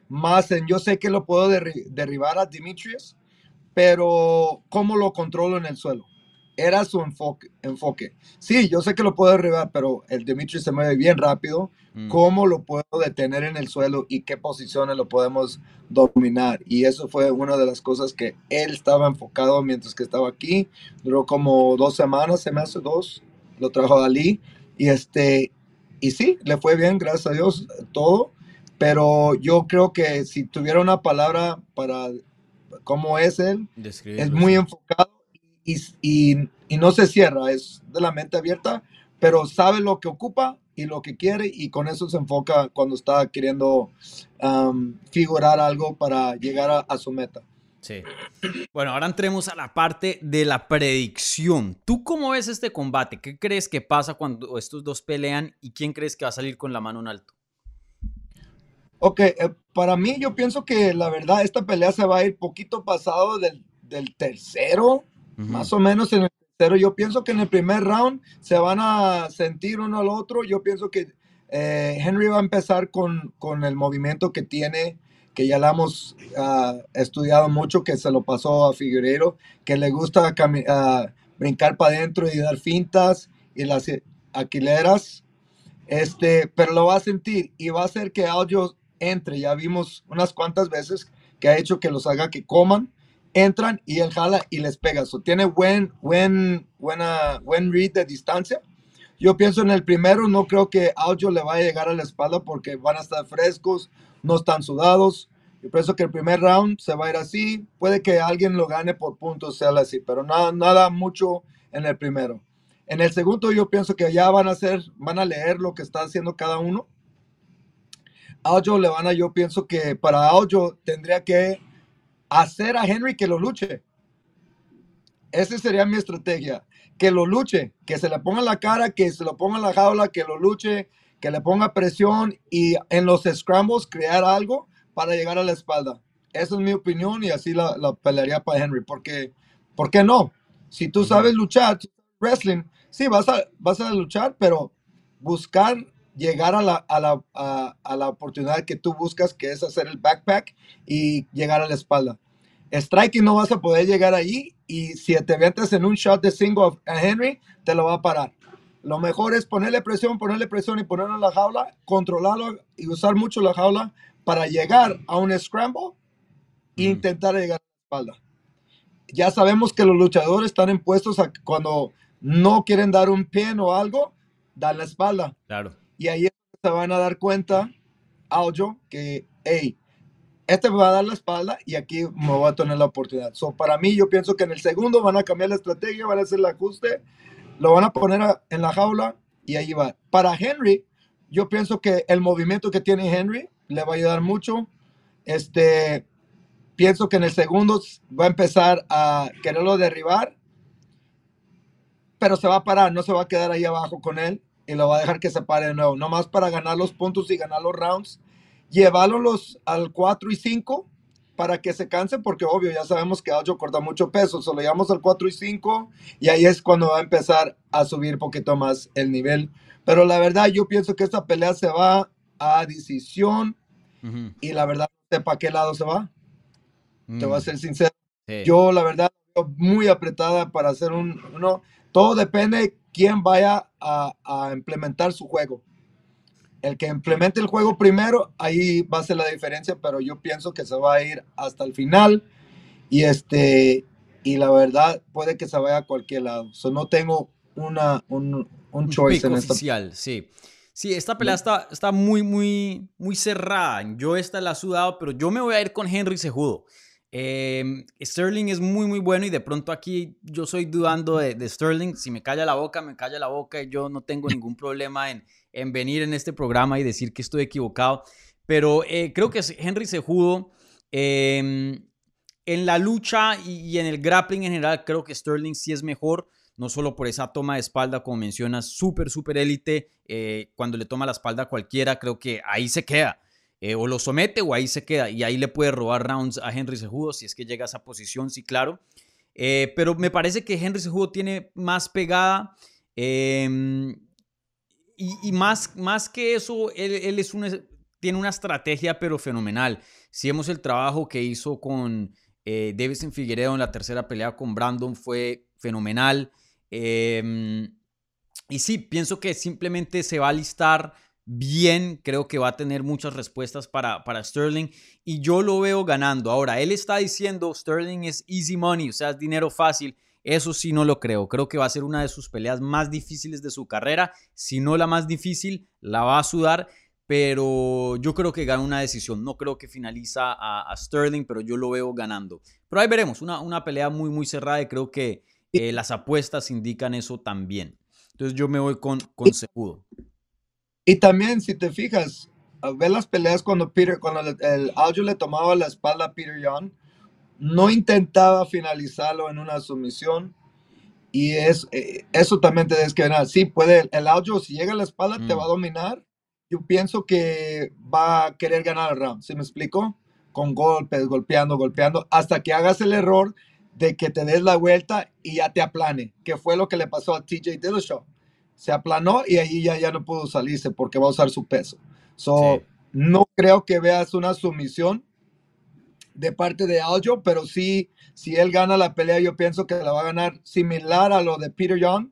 más en yo sé que lo puedo derribar a Dimitrios, pero ¿cómo lo controlo en el suelo? Era su enfoque, enfoque. Sí, yo sé que lo puedo derribar, pero el Dimitrios se mueve bien rápido. Mm. ¿Cómo lo puedo detener en el suelo y qué posiciones lo podemos dominar? Y eso fue una de las cosas que él estaba enfocado mientras que estaba aquí. Duró como dos semanas, se me hace dos. Lo trajo Dalí. Y este, y sí, le fue bien, gracias a Dios, todo pero yo creo que si tuviera una palabra para cómo es él, es muy enfocado y, y, y, no se cierra, es de la mente abierta, pero sabe lo que ocupa y lo que quiere y con eso se enfoca cuando está queriendo um, figurar algo para llegar a, su meta. Sí. Bueno, ahora entremos a la parte de la predicción. ¿Tú cómo ves este combate? ¿Qué crees que pasa cuando estos dos pelean y quién crees que va a salir con la mano en alto? Ok, eh, para mí yo pienso que la verdad esta pelea se va a ir poquito pasado del, tercero, más o menos en el tercero. Yo pienso que en el primer round se van a sentir uno al otro. Yo pienso que eh, Henry va a empezar con, con, el movimiento que tiene, que ya la hemos ah, estudiado mucho, que se lo pasó a Figueiredo, que le gusta uh, brincar para adentro y dar fintas y las aquileras. Este, pero lo va a sentir y va a hacer que Aljo entre. Ya vimos unas cuantas veces que ha hecho que los haga que coman, entran y él jala y les pega. So, tiene buen, buen, buena, buen read de distancia. Yo pienso en el primero, no creo que Audio le vaya a llegar a la espalda porque van a estar frescos, no están sudados. Yo pienso que el primer round se va a ir así. Puede que alguien lo gane por puntos, sea así, pero nada, nada mucho en el primero. En el segundo, yo pienso que ya van a hacer, van a leer lo que está haciendo cada uno Aljo le van a, yo pienso que para Aljo tendría que hacer a Henry que lo luche. esa sería mi estrategia. Que lo luche, que se le ponga la cara, que se lo ponga en la jaula, que lo luche, que le ponga presión y en los scrambles crear algo para llegar a la espalda. Esa es mi opinión y así la, la pelearía para Henry. Porque, ¿por qué no? Si tú sabes luchar, wrestling, sí, vas a, vas a luchar, pero buscar llegar a la, a, la, a, la oportunidad que tú buscas, que es hacer el backpack y llegar a la espalda. Striking no vas a poder llegar ahí y si te metes en un shot de single a Henry, te lo va a parar. Lo mejor es ponerle presión, ponerle presión y ponerlo en la jaula, controlarlo y usar mucho la jaula para llegar a un scramble e intentar llegar a la espalda. Ya sabemos que los luchadores están impuestos a cuando no quieren dar un pin o algo, dan la espalda. Claro. Y ahí se van a dar cuenta, Aljo, que, hey, este me va a dar la espalda y aquí me voy a tener la oportunidad. So, para mí, yo pienso que en el segundo van a cambiar la estrategia, van a hacer el ajuste, lo van a poner en la jaula y ahí va. Para Henry, yo pienso que el movimiento que tiene Henry le va a ayudar mucho. Este, pienso que en el segundo va a empezar a quererlo derribar, pero se va a parar, no se va a quedar ahí abajo con él y lo va a dejar que se pare de nuevo, nomás para ganar los puntos y ganar los rounds llevarlos al 4 y 5 para que se canse, porque obvio, ya sabemos que Aljo corta mucho peso, solo llevamos al 4 y 5 y ahí es cuando va a empezar a subir poquito más el nivel. Pero la verdad, yo pienso que esta pelea se va a decisión y la verdad, no sé para qué lado se va. Te voy a mm. ser sincero. Yo, la verdad, muy apretada para hacer un. No, todo depende de quién vaya a, a implementar su juego el que implemente el juego primero, ahí va a ser la diferencia, pero yo pienso que se va a ir hasta el final y este y la verdad puede que se vaya a cualquier lado. So, no tengo una, un, un, choice en esta. oficial, sí. Sí, esta pelea está, está muy, muy, muy cerrada. Yo esta la he sudado, pero yo me voy a ir con Henry Sejudo. Em, Sterling es muy, muy bueno y de pronto aquí yo soy dudando de, Sterling. Si me calla la boca, me calla la boca y yo no tengo ningún problema en, en venir en este programa y decir que estoy equivocado. Pero eh, creo que Henry Sejudo, eh, en la lucha y, en el grappling en general, creo que Sterling sí es mejor. No solo por esa toma de espalda, como mencionas, súper, súper élite. Eh, cuando le toma la espalda a cualquiera, creo que ahí se queda. Eh, o lo somete o ahí se queda. Y ahí le puede robar rounds a Henry Sejudo si es que llega a esa posición, sí, claro. pero me parece que Henry Sejudo tiene más pegada. Eh, y, más, más que eso, él, es tiene una estrategia pero fenomenal. Si vemos el trabajo que hizo con eh, Davison Figueredo en la tercera pelea con Brandon fue fenomenal. Em, y sí, pienso que simplemente se va a listar bien, creo que va a tener muchas respuestas para, para Sterling y yo lo veo ganando. Ahora, él está diciendo Sterling es easy money, o sea, es dinero fácil. Eso sí no lo creo. Creo que va a ser una de sus peleas más difíciles de su carrera. Si no la más difícil, la va a sudar. Pero yo creo que gana una decisión. No creo que finaliza a, Sterling, pero yo lo veo ganando. Pero ahí veremos. Una, una pelea muy, muy cerrada y creo que eh, las apuestas indican eso también. Entonces yo me voy con, con Segudo. Y también, si te fijas, ver las peleas cuando Peter, cuando el, el le tomaba la espalda a Peter Young no intentaba finalizarlo en una sumisión. Y es, eh, eso también te que ganar. Sí, puede, el audio, si llega a la espalda, te va a mm. dominar. Yo pienso que va a querer ganar el round. ¿Sí me explico? Con golpes, golpeando, golpeando, hasta que hagas el error de que te des la vuelta y ya te aplane, que fue lo que le pasó a TJ Dillashaw. Se aplanó y ahí ya, ya no pudo salirse porque va a usar su peso. So, No creo que veas una sumisión de parte de Aljo, pero sí, si él gana la pelea, yo pienso que la va a ganar similar a lo de Peter Young,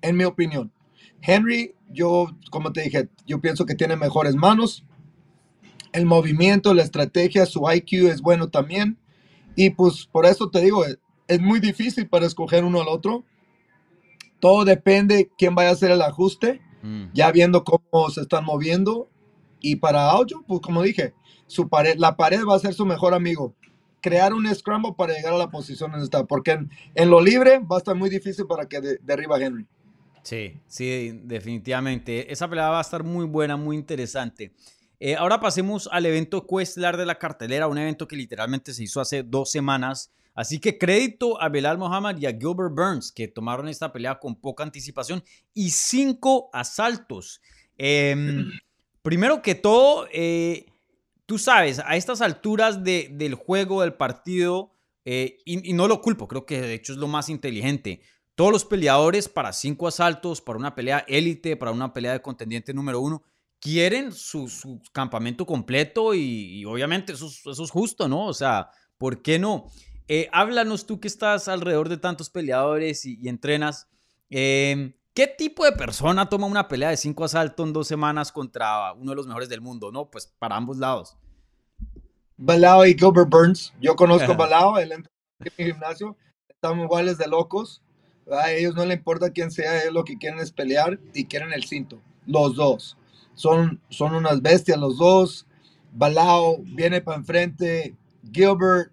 en mi opinión. Henry, yo, como te dije, yo pienso que tiene mejores manos. El movimiento, la estrategia, su IQ es bueno también. Y pues por eso te digo, es muy difícil para escoger uno al otro. Todo depende quién vaya a hacer el ajuste, mm. ya viendo cómo se están moviendo. Y para Aljo, pues como dije, su pared, la pared va a ser su mejor amigo. Crear un scramble para llegar a la posición en esta, porque en, lo libre va a estar muy difícil para que derriba a Henry. Sí, sí, definitivamente. Esa pelea va a estar muy buena, muy interesante. Eh, ahora pasemos al evento cuestelar de la cartelera, un evento que literalmente se hizo hace dos semanas Así que crédito a Belal Muhammad y a Gilbert Burns, que tomaron esta pelea con poca anticipación y cinco asaltos. Em, <clears throat> primero que todo, eh, tú sabes, a estas alturas del juego, del partido, eh, y, no lo culpo, creo que de hecho es lo más inteligente. Todos los peleadores para cinco asaltos, para una pelea élite, para una pelea de contendiente número uno, quieren su, campamento completo y, obviamente eso, es justo, ¿no? O sea, ¿por qué no? Eh, háblanos tú que estás alrededor de tantos peleadores y, entrenas. Em, ¿Qué tipo de persona toma una pelea de cinco asaltos en dos semanas contra uno de los mejores del mundo? No, pues para ambos lados. Balao y Gilbert Burns. Yo conozco a <laughs> Balao, él entra en mi gimnasio. Estamos iguales de locos. A ellos no le importa quién sea, ellos lo que quieren es pelear y quieren el cinto. Los dos. Son, son unas bestias los dos. Balao viene para enfrente. Gilbert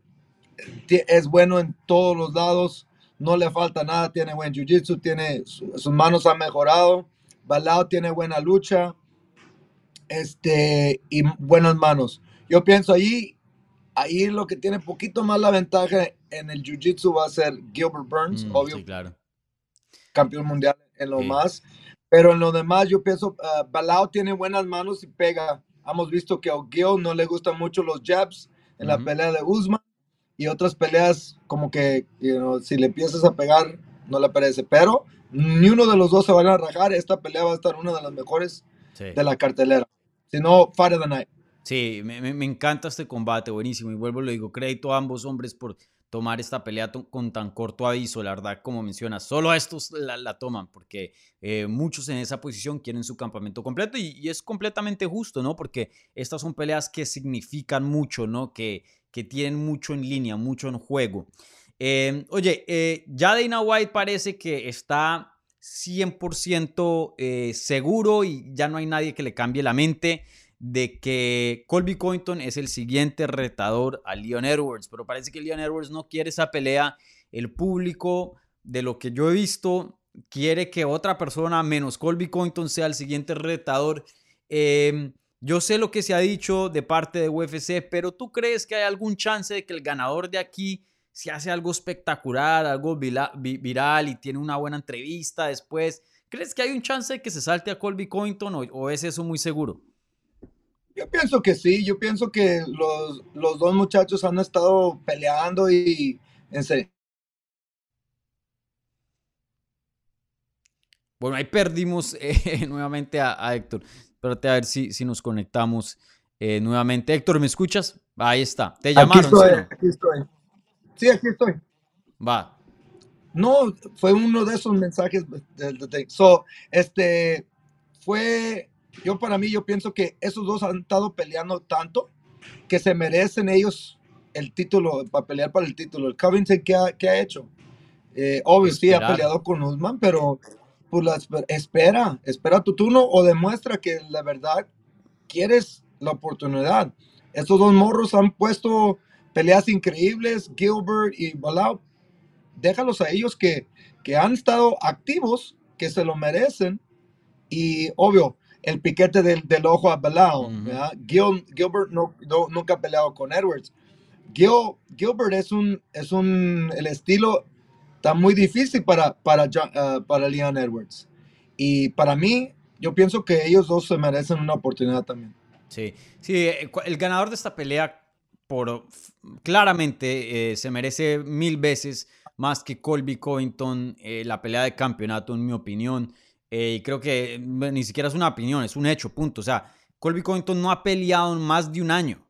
es bueno en todos los lados. No le falta nada. Tiene buen jiu-jitsu. Tiene, sus manos han mejorado. Balao tiene buena lucha. Este, y buenas manos. Yo pienso ahí, ahí lo que tiene poquito más la ventaja en el jiu-jitsu va a ser Gilbert Burns, mm, obvio. claro. Campeón mundial en lo más. Pero en lo demás, yo pienso, uh, Balao tiene buenas manos y pega. Hemos visto que a Gil no le gustan mucho los jabs en la pelea de Usman y otras peleas como que si le empiezas a pegar no le parece. Pero ni uno de los dos se van a rajar. Esta pelea va a estar una de las mejores de la cartelera. Si no, Fire the Night. Sí, me, me, encanta este combate, buenísimo. Y vuelvo, lo digo, crédito a ambos hombres por tomar esta pelea con tan corto aviso, la verdad, como mencionas, solo a estos la, toman, porque eh, muchos en esa posición quieren su campamento completo y, es completamente justo, ¿no? Porque estas son peleas que significan mucho, ¿no? Que, que tienen mucho en línea, mucho en juego. Em, oye, eh, ya Dana White parece que está 100% eh, seguro y ya no hay nadie que le cambie la mente de que Colby Covington es el siguiente retador a Leon Edwards, pero parece que Leon Edwards no quiere esa pelea. El público, de lo que yo he visto, quiere que otra persona menos Colby Covington sea el siguiente retador. Em, yo sé lo que se ha dicho de parte de UFC, pero ¿tú crees que hay algún chance de que el ganador de aquí se hace algo espectacular, algo viral y tiene una buena entrevista después? ¿Crees que hay un chance de que se salte a Colby Covington o es eso muy seguro? Yo pienso que sí, yo pienso que los, los dos muchachos han estado peleando y en serio. Bueno, ahí perdimos <laughs> eh, nuevamente a, Héctor. Espérate a ver si, si nos conectamos eh, nuevamente. Héctor, ¿me escuchas? Ahí está. Te llamaron. Aquí estoy, aquí estoy. Sí, aquí estoy. Va. No, fue uno de esos mensajes. De, de, so, este, fue yo para mí, yo pienso que esos dos han estado peleando tanto que se merecen ellos el título, para pelear para el título. El Covington, ¿qué ha, qué ha hecho? Eh, obvio, sí, ha peleado con Usman, pero pues la, espera, espera tu turno o demuestra que la verdad quieres la oportunidad. Estos dos morros han puesto peleas increíbles, Gilbert y Balau. Déjalos a ellos que, que han estado activos, que se lo merecen. Y obvio, el piquete del, del ojo a Belao. Gilbert no, nunca ha peleado con Edwards. Gil, Gilbert es un, es un, el estilo está muy difícil para, para, uh, para Leon Edwards. Y para mí, yo pienso que ellos dos se merecen una oportunidad también. Sí, sí, eh, el ganador de esta pelea por, claramente eh, se merece mil veces más que Colby Covington eh, la pelea de campeonato, en mi opinión. Eh, y creo que ni siquiera es una opinión, es un hecho, punto. O sea, Colby Covington no ha peleado en más de un año.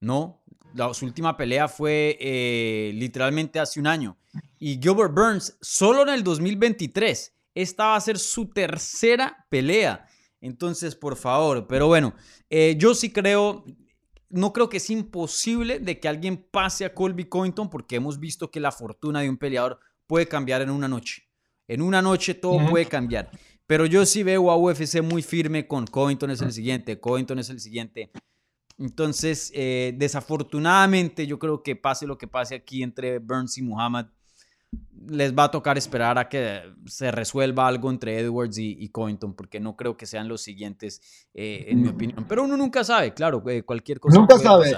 No, la, su última pelea fue eh, literalmente hace un año. Y Gilbert Burns, solo en el 2023, esta va a ser su tercera pelea. Entonces, por favor, pero bueno, eh, yo sí creo, no creo que es imposible de que alguien pase a Colby Covington porque hemos visto que la fortuna de un peleador puede cambiar en una noche. En una noche todo puede cambiar. Pero yo sí veo a UFC muy firme con Covington es el siguiente, Covington es el siguiente. Entonces, eh, desafortunadamente, yo creo que pase lo que pase aquí entre Burns y Muhammad, les va a tocar esperar a que se resuelva algo entre Edwards y, Covington, porque no creo que sean los siguientes, eh, en mi opinión. Pero uno nunca sabe, claro, eh, cualquier cosa. Nunca sabe.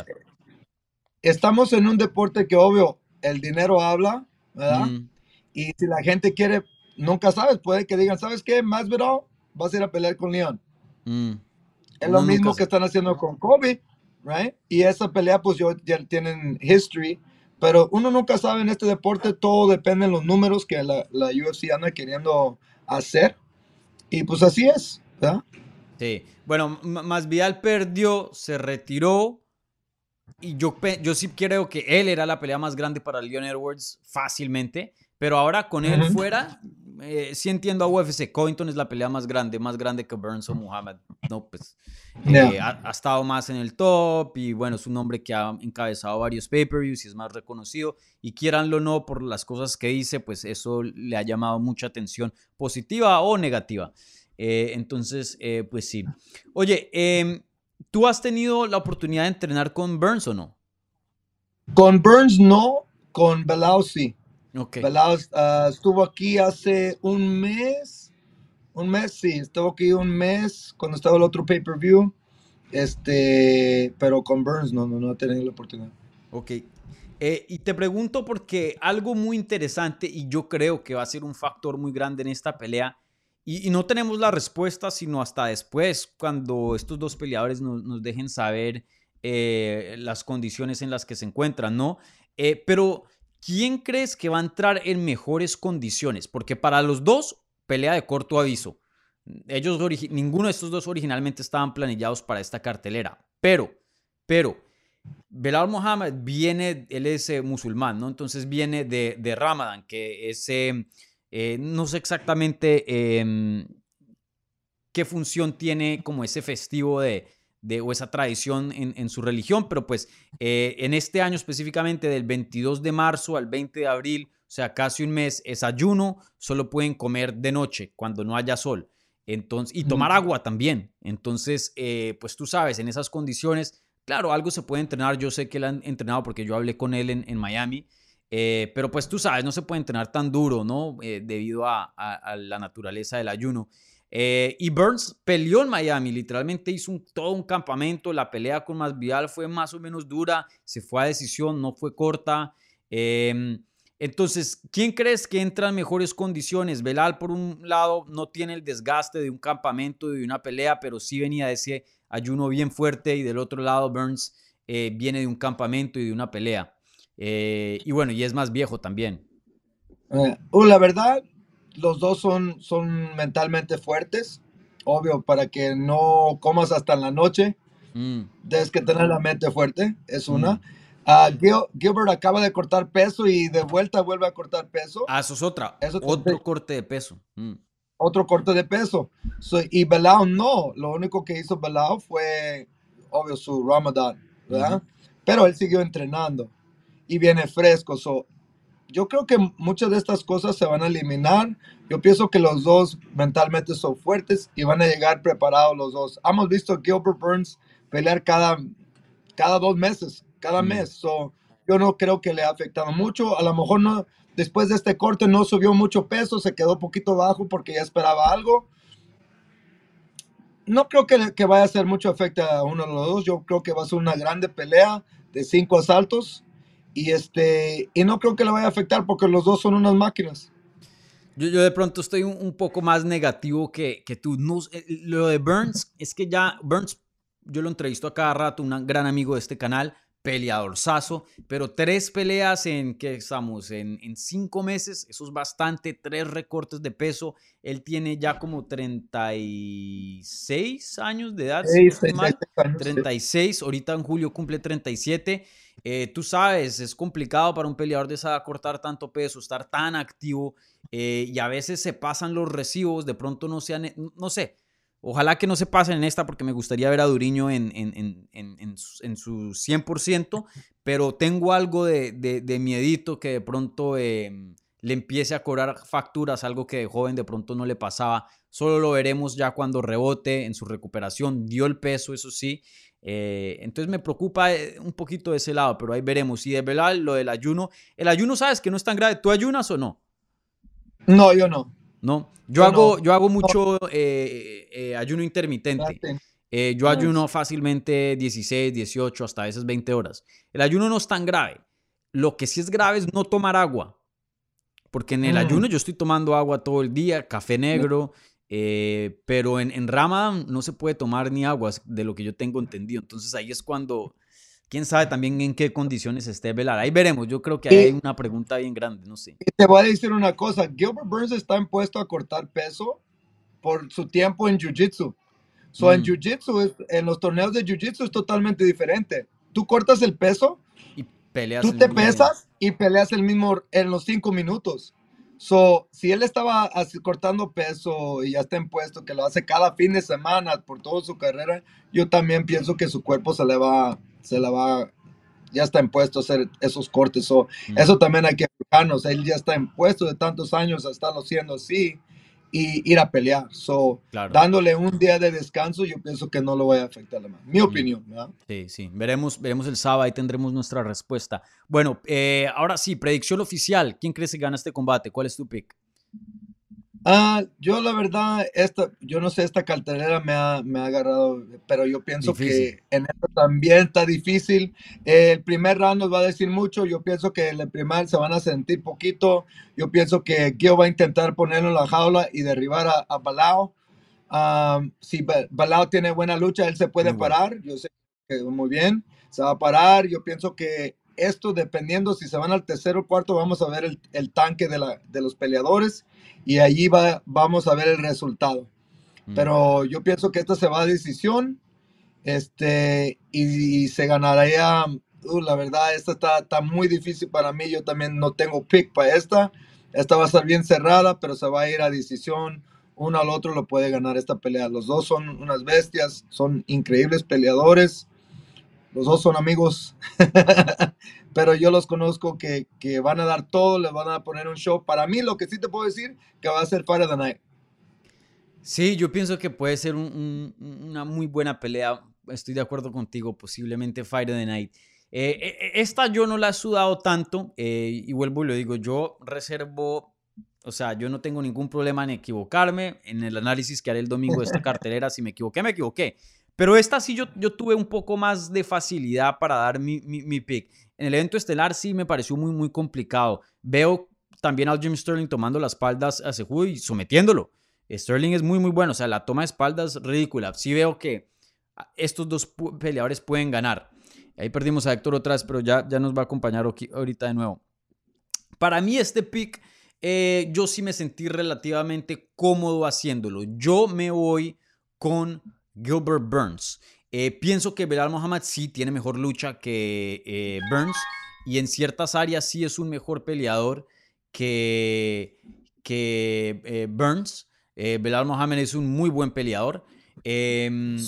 Estamos en un deporte que, obvio, el dinero habla, ¿verdad? Mm, Y si la gente quiere, nunca sabes, puede que digan, ¿sabes qué? Masvidal vas a ir a pelear con León. mm. Es lo mismo que están haciendo con Kobe, right? Y esa pelea, pues yo, ya tienen history, pero uno nunca sabe en este deporte, todo depende de los números que la, la UFC anda queriendo hacer. Y pues así es, ¿verdad? Sí. Bueno, Masvidal perdió, se retiró. Y yo, yo sí creo que él era la pelea más grande para Leon Edwards fácilmente. Pero ahora con él Ujú. fuera, eh, sí entiendo a UFC. Covington es la pelea más grande, más grande que Burns o Muhammad. No, pues eh, ha, ha estado más en el top y bueno, es un hombre que ha encabezado varios pay-per-views y es más reconocido. Y quieranlo o no, por las cosas que dice, pues eso le ha llamado mucha atención, positiva o negativa. Eh, entonces, eh, pues sí. Oye, em, ¿tú has tenido la oportunidad de entrenar con Burns o no? Con Burns no, con Belao sí. Ok. Belao ah, estuvo aquí hace un mes, un mes, sí, estuvo aquí un mes cuando estaba el otro pay-per-view. Este, pero con Burns no, no, no he tenido la oportunidad. Ok. Eh, y te pregunto porque algo muy interesante y yo creo que va a ser un factor muy grande en esta pelea y, y no tenemos la respuesta sino hasta después cuando estos dos peleadores nos, nos dejen saber eh, las condiciones en las que se encuentran, ¿no? Eh, pero ¿quién crees que va a entrar en mejores condiciones? Porque para los dos, pelea de corto aviso. Ellos, ninguno de estos dos originalmente estaban planillados para esta cartelera, pero, pero... Belal Mohammed viene, él es eh, musulmán, ¿no? Entonces viene de, de que es, eh, eh, no sé exactamente eh, qué función tiene como ese festivo de, de o esa tradición en, en su religión, pero pues eh, en este año específicamente del 22 de marzo al 20 de abril, o sea, casi un mes, es ayuno, solo pueden comer de noche cuando no haya sol. Entonces, y tomar agua también. Entonces, eh, pues tú sabes, en esas condiciones Claro, algo se puede entrenar. Yo sé que él ha entrenado porque yo hablé con él en, en Miami. eh, pero pues tú sabes, no se puede entrenar tan duro, ¿no? Eh, debido a, a- a la naturaleza del ayuno. Eh, y Burns peleó en Miami, literalmente hizo un- todo un campamento. La pelea con Masvidal fue más o menos dura, se fue a decisión, no fue corta. Eh, entonces, ¿quién crees que entra en mejores condiciones? Belal, por un lado, no tiene el desgaste de un campamento, de una pelea, pero sí venía de ese ayuno bien fuerte. Y del otro lado, Burns eh, viene de un campamento y de una pelea. Eh, y bueno, y es más viejo también. Uh, la verdad, los dos son, son mentalmente fuertes. Obvio, para que no comas hasta en la noche, Mm, tienes que tener la mente fuerte, es una. Mm. Ah, Gil- Gilbert acaba de cortar peso y de vuelta vuelve a cortar peso. Ah, eso es otra. Eso te- otro corte de peso. Mm, Otro corte de peso. So, y Belao no. Lo único que hizo Belao fue, obvio, su Ramadan, ¿verdad? Pero él siguió entrenando y viene fresco. So, yo creo que muchas de estas cosas se van a eliminar. Yo pienso que los dos mentalmente son fuertes y van a llegar preparados los dos. Hemos visto a Gilbert Burns pelear cada, cada dos meses, cada Mm. mes. So, yo no creo que le ha afectado mucho. A lo mejor no, después de este corte no subió mucho peso, se quedó poquito bajo porque ya esperaba algo. No creo que, que vaya a hacer mucho efecto a uno de los dos. Yo creo que va a ser una grande pelea de cinco asaltos. Y este y no creo que le vaya a afectar porque los dos son unas máquinas. Yo, yo de pronto estoy un, un poco más negativo que, que tú. No, sé, lo de Burns es que ya Burns, yo lo entrevisto a cada rato, un gran amigo de este canal, peleadorzazo, pero tres peleas en, ¿qué estamos? En, en cinco meses, eso es bastante, tres recortes de peso. Él tiene ya como 36 años de edad, si no estoy mal. 36, ahorita en julio cumple 37. Eh, tú sabes, es complicado para un peleador de esa edad cortar tanto peso, estar tan activo eh, y a veces se pasan los recibos, de pronto no sean, no sé, ojalá que no se pasen en esta porque me gustaría ver a Duriño en, en, en, en, su, en su 100%, pero tengo algo de, de, miedito que de pronto eh, le empiece a cobrar facturas, algo que de joven de pronto no le pasaba. Solo lo veremos ya cuando rebote en su recuperación. Dio el peso, eso sí. Eh, entonces me preocupa eh, un poquito de ese lado, pero ahí veremos. Y de verdad, lo del ayuno. El ayuno, ¿sabes que no es tan grave? ¿Tú ayunas o no? No, yo no. No. Yo, Yo hago, no. yo hago mucho eh, eh, ayuno intermitente. Eh, yo ayuno fácilmente 16, 18, hasta a veces 20 horas. El ayuno no es tan grave. Lo que sí es grave es no tomar agua. Porque en el Mm. ayuno yo estoy tomando agua todo el día, café negro, pero en, en Ramadan no se puede tomar ni agua, de lo que yo tengo entendido. Entonces ahí es cuando, quién sabe también en qué condiciones esté Velar. Ahí veremos, yo creo que ahí hay una pregunta bien grande, no sé. Te voy a decir una cosa, Gilbert Burns está impuesto a cortar peso por su tiempo en Jiu-Jitsu. So, en Mm. Jiu-Jitsu, es- en los torneos de Jiu-Jitsu es totalmente diferente. Tú cortas el peso, Y peleas tú el te mismo día. pesas y peleas el mismo en los cinco minutos. So, si él estaba así cortando peso y ya está impuesto, que lo hace cada fin de semana por toda su carrera, yo también pienso que su cuerpo se le va, se le va, ya está impuesto a hacer esos cortes. So, Mm. eso también hay que fijarnos. Él ya está impuesto de tantos años a estarlo haciendo así y ir a pelear. So, Claro. dándole un día de descanso, yo pienso que no lo va a afectar más. Mi opinión, ¿verdad? Sí, sí. Veremos, veremos el sábado, ahí tendremos nuestra respuesta. Bueno, eh, ahora sí, predicción oficial. ¿Quién crees que gana este combate? ¿Cuál es tu pick? Ah, yo la verdad, esta, yo no sé, esta cartelera me ha, me ha agarrado, pero yo pienso Difícil. que en esta también está difícil. El primer round nos va a decir mucho. Yo pienso que en el primer se van a sentir poquito. Yo pienso que Gio va a intentar ponerlo en la jaula y derribar a, a Balao. Ah, si Ba- Balao tiene buena lucha, él se puede Muy bueno. parar. Yo sé que muy bien, se va a parar. Yo pienso que esto, dependiendo si se van al tercero o cuarto, vamos a ver el, el tanque de, la, de los peleadores y allí va, vamos a ver el resultado. Mm. Pero yo pienso que esta se va a decisión este, y, se ganaría. uh, la verdad, esta está, está muy difícil para mí. Yo también no tengo pick para esta. Esta va a estar bien cerrada, pero se va a ir a decisión. Uno al otro lo puede ganar esta pelea. Los dos son unas bestias, son increíbles peleadores. Los dos son amigos, <laughs> pero yo los conozco que, que van a dar todo, les van a poner un show. Para mí, lo que sí te puedo decir, que va a ser of the Night. Sí, yo pienso que puede ser un- un- una muy buena pelea. Estoy de acuerdo contigo, posiblemente of the Night. Eh, eh, eh, esta yo no la he sudado tanto eh, y vuelvo y lo digo, yo reservo, o sea, yo no tengo ningún problema en equivocarme en el análisis que haré el domingo de esta <laughs> cartelera. Si me equivoqué, me equivoqué. Pero esta sí yo, yo tuve un poco más de facilidad para dar mi, mi, pick. En el evento estelar sí me pareció muy, muy complicado. Veo también al Jim Sterling tomando las espaldas a Sejudo y sometiéndolo. Sterling es muy, muy bueno. O sea, la toma de espaldas ridícula. Sí veo que estos dos peleadores pueden ganar. Ahí perdimos a Héctor otra vez, pero ya, ya nos va a acompañar ahorita de nuevo. Para mí este pick, eh, yo sí me sentí relativamente cómodo haciéndolo. Yo me voy con Gilbert Burns. Eh, pienso que Belal Muhammad sí tiene mejor lucha que eh, Burns y en ciertas áreas sí es un mejor peleador que, que eh, Burns. Belal Mohamed es un muy buen peleador. Em,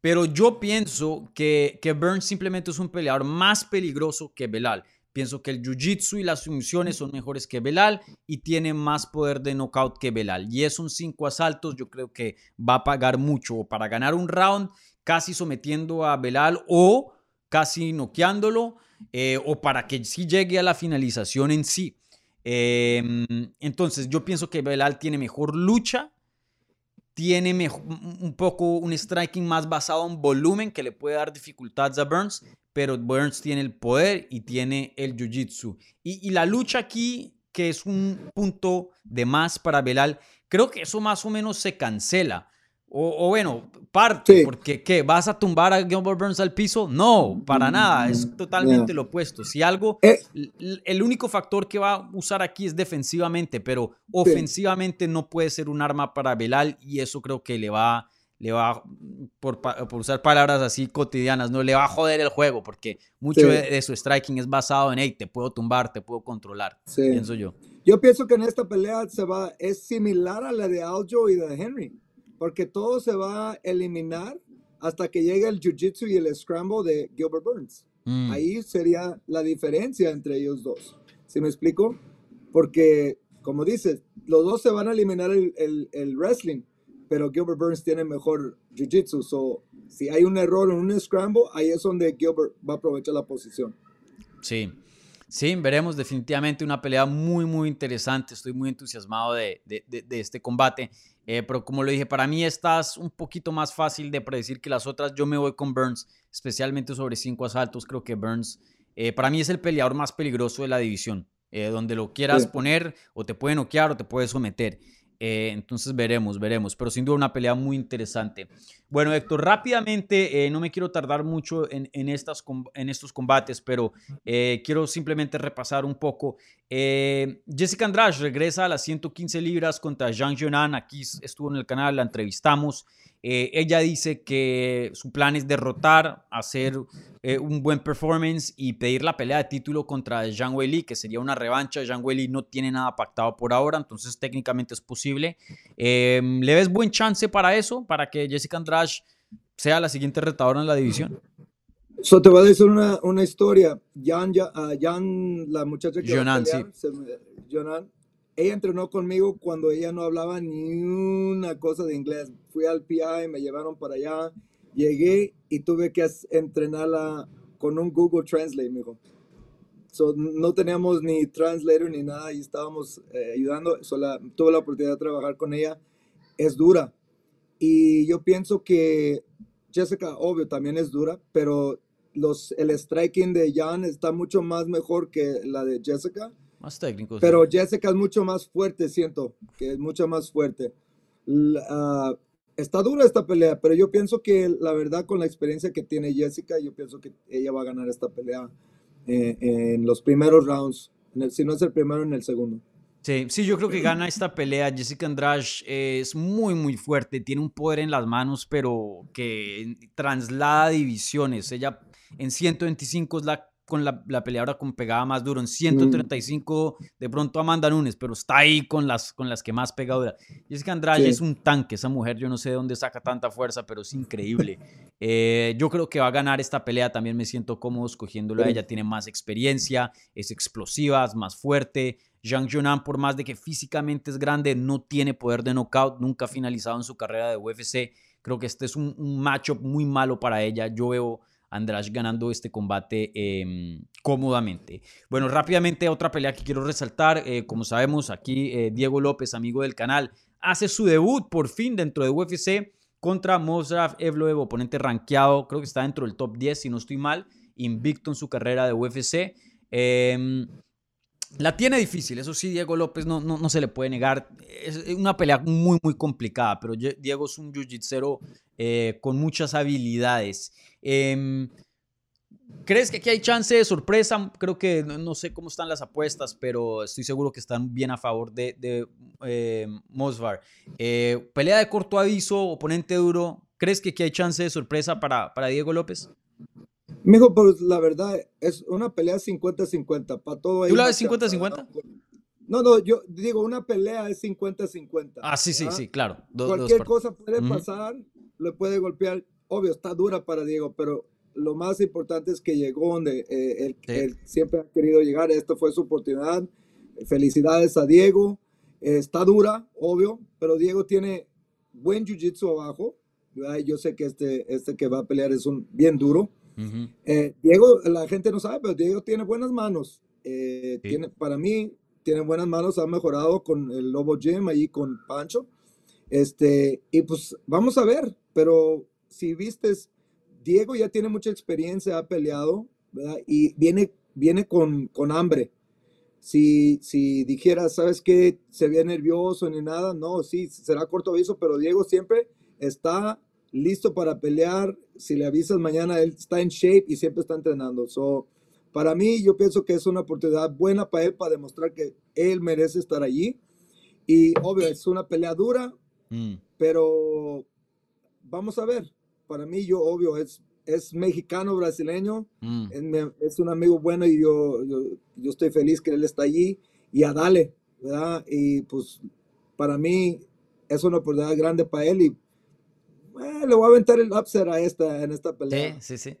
pero yo pienso que, que Burns simplemente es un peleador más peligroso que Belal. Pienso que el jiu-jitsu y las sumisiones son mejores que Belal y tiene más poder de knockout que Belal. Y esos cinco asaltos yo creo que va a pagar mucho para ganar un round casi sometiendo a Belal o casi noqueándolo eh, o para que sí llegue a la finalización en sí. Eh, entonces yo pienso que Belal tiene mejor lucha, tiene mejo- un poco un striking más basado en volumen que le puede dar dificultades a Burns, pero Burns tiene el poder y tiene el jiu-jitsu. Y, y la lucha aquí, que es un punto de más para Belal, creo que eso más o menos se cancela. O, o bueno, parte, Sí. porque ¿qué? ¿Vas a tumbar a Gilbert Burns al piso? No, para nada, es totalmente lo opuesto. Si algo, Eh. el único factor que va a usar aquí es defensivamente, pero ofensivamente no puede ser un arma para Belal y eso creo que le va, le va por, por usar palabras así cotidianas, no le va a joder el juego, porque mucho Sí. de, de su striking es basado en, hey, te puedo tumbar, te puedo controlar, Sí. pienso yo. Yo pienso que en esta pelea se va, es similar a la de Aljo y de Henry, porque todo se va a eliminar hasta que llegue el jiu-jitsu y el scramble de Gilbert Burns. Mm, Ahí sería la diferencia entre ellos dos. ¿Sí me explico? Porque, como dices, los dos se van a eliminar el, el- el wrestling, pero Gilbert Burns tiene mejor jiu-jitsu. So, si hay un error en un scramble, ahí es donde Gilbert va a aprovechar la posición. Sí, sí, veremos definitivamente una pelea muy, muy interesante. Estoy muy entusiasmado de, de- de- de este combate. Eh, pero como lo dije, para mí esta es un poquito más fácil de predecir que las otras. Yo me voy con Burns, especialmente sobre cinco asaltos. Creo que Burns eh, para mí es el peleador más peligroso de la división. Eh, donde lo quieras poner, o te puede noquear o te puede someter. Eh, entonces veremos, veremos, pero sin duda una pelea muy interesante. Bueno, Héctor, rápidamente, eh, no me quiero tardar mucho en, estos combates, pero eh, quiero simplemente repasar un poco. Jessica Andrade regresa a las 115 libras contra Jean Jonan, aquí estuvo en el canal, la entrevistamos. ella dice que su plan es derrotar, hacer eh, un buen performance y pedir la pelea de título contra Zhang Weili, que sería una revancha. Zhang Weili no tiene nada pactado por ahora, entonces técnicamente es posible. Em, ¿Le ves buen chance para eso? Para que Jessica Andrade sea la siguiente retadora en la división. So, te voy a decir una, una historia. Jan, ah, Jan, la muchacha que Jonan, sí. Jonan, ella entrenó conmigo cuando ella no hablaba ni una cosa de inglés. Fui al PI, me llevaron para allá Llegué y tuve que entrenarla con un Google Translate, mijo. So, no teníamos ni translator ni nada y estábamos eh, ayudando. Solo tuve la oportunidad de trabajar con ella. Es dura. Y yo pienso que Jessica, obvio, también es dura, pero los, el striking de Jan está mucho más mejor que la de Jessica. Más técnico. Pero Jessica es mucho más fuerte, siento, que es mucho más fuerte. La, está dura esta pelea, pero yo pienso que la verdad con la experiencia que tiene Jessica, yo pienso que ella va a ganar esta pelea eh, en los primeros rounds, si no es el primero, en el segundo. Sí, sí, yo creo que gana esta pelea. Jessica Andrade es muy, muy fuerte, tiene un poder en las manos, pero que traslada divisiones. Ella en 125 es la con la, la, peleadora con pegada más duro. En 135, de pronto Amanda Nunes, pero está ahí con las, con las que más pega Jessica Andrade es un tanque, esa mujer, yo no sé de dónde saca tanta fuerza, pero es increíble. <laughs> Eh, yo creo que va a ganar esta pelea, también me siento cómodo escogiéndola. Ella tiene más experiencia, es explosiva, es más fuerte. Zhang Junan, por más de que físicamente es grande, no tiene poder de knockout, nunca ha finalizado en su carrera de UFC. Creo que este es un, un matchup muy malo para ella. Yo veo Andrade ganando este combate em, cómodamente. Bueno, rápidamente otra pelea que quiero resaltar. Eh, como sabemos, aquí eh, Diego López, amigo del canal, hace su debut por fin dentro de UFC contra Mozraf Evloev, oponente rankeado, creo que está dentro del top 10, si no estoy mal, invicto en su carrera de UFC. Em, la tiene difícil, eso sí, Diego López no, no, se le puede negar. Es una pelea muy, muy complicada, pero Diego es un jiu-jitsu eh, con muchas habilidades. Em, ¿Crees que aquí hay chance de sorpresa? Creo que no, sé cómo están las apuestas, pero estoy seguro que están bien a favor de, de eh, Mosvar. Eh, pelea de corto aviso, oponente duro. ¿Crees que aquí hay chance de sorpresa para, para Diego López? Mijo, pues la verdad es una pelea 50-50. Para todo ¿Tú la ves 50-50? No, no, yo digo, una pelea es 50-50. Ah, sí, sí, sí, claro. Cualquier cosa puede pasar, le puede golpear. Obvio, está dura para Diego, pero lo más importante es que llegó donde eh, él, siempre ha querido llegar. Esto fue su oportunidad. Felicidades a Diego. está dura, obvio, pero Diego tiene buen jiu-jitsu abajo. Yo sé que este, este que va a pelear es un bien duro. Eh, Diego, la gente no sabe, pero Diego tiene buenas manos. Eh, tiene, para mí, tiene buenas manos, ha mejorado con el Lobo Gym ahí con Pancho. Este, y pues vamos a ver, pero si vistes, Diego ya tiene mucha experiencia, ha peleado, ¿verdad? Y viene, viene con, con hambre. Si, si dijera, ¿sabes qué? Se ve nervioso ni nada, no, sí, será corto aviso, pero Diego siempre está listo para pelear. Si le avisas mañana, él está en shape y siempre está entrenando. So, para mí, yo pienso que es una oportunidad buena para él para demostrar que él merece estar allí. Y obvio, es una pelea dura, mm. pero vamos a ver. Para mí, yo, obvio, es, es mexicano, brasileño, mm. es, un amigo bueno y yo, yo, yo, estoy feliz que él está allí y a dale, ¿verdad? Y pues para mí es una oportunidad grande para él y le voy a aventar el upset a esta, en esta pelea. Sí, sí, sí.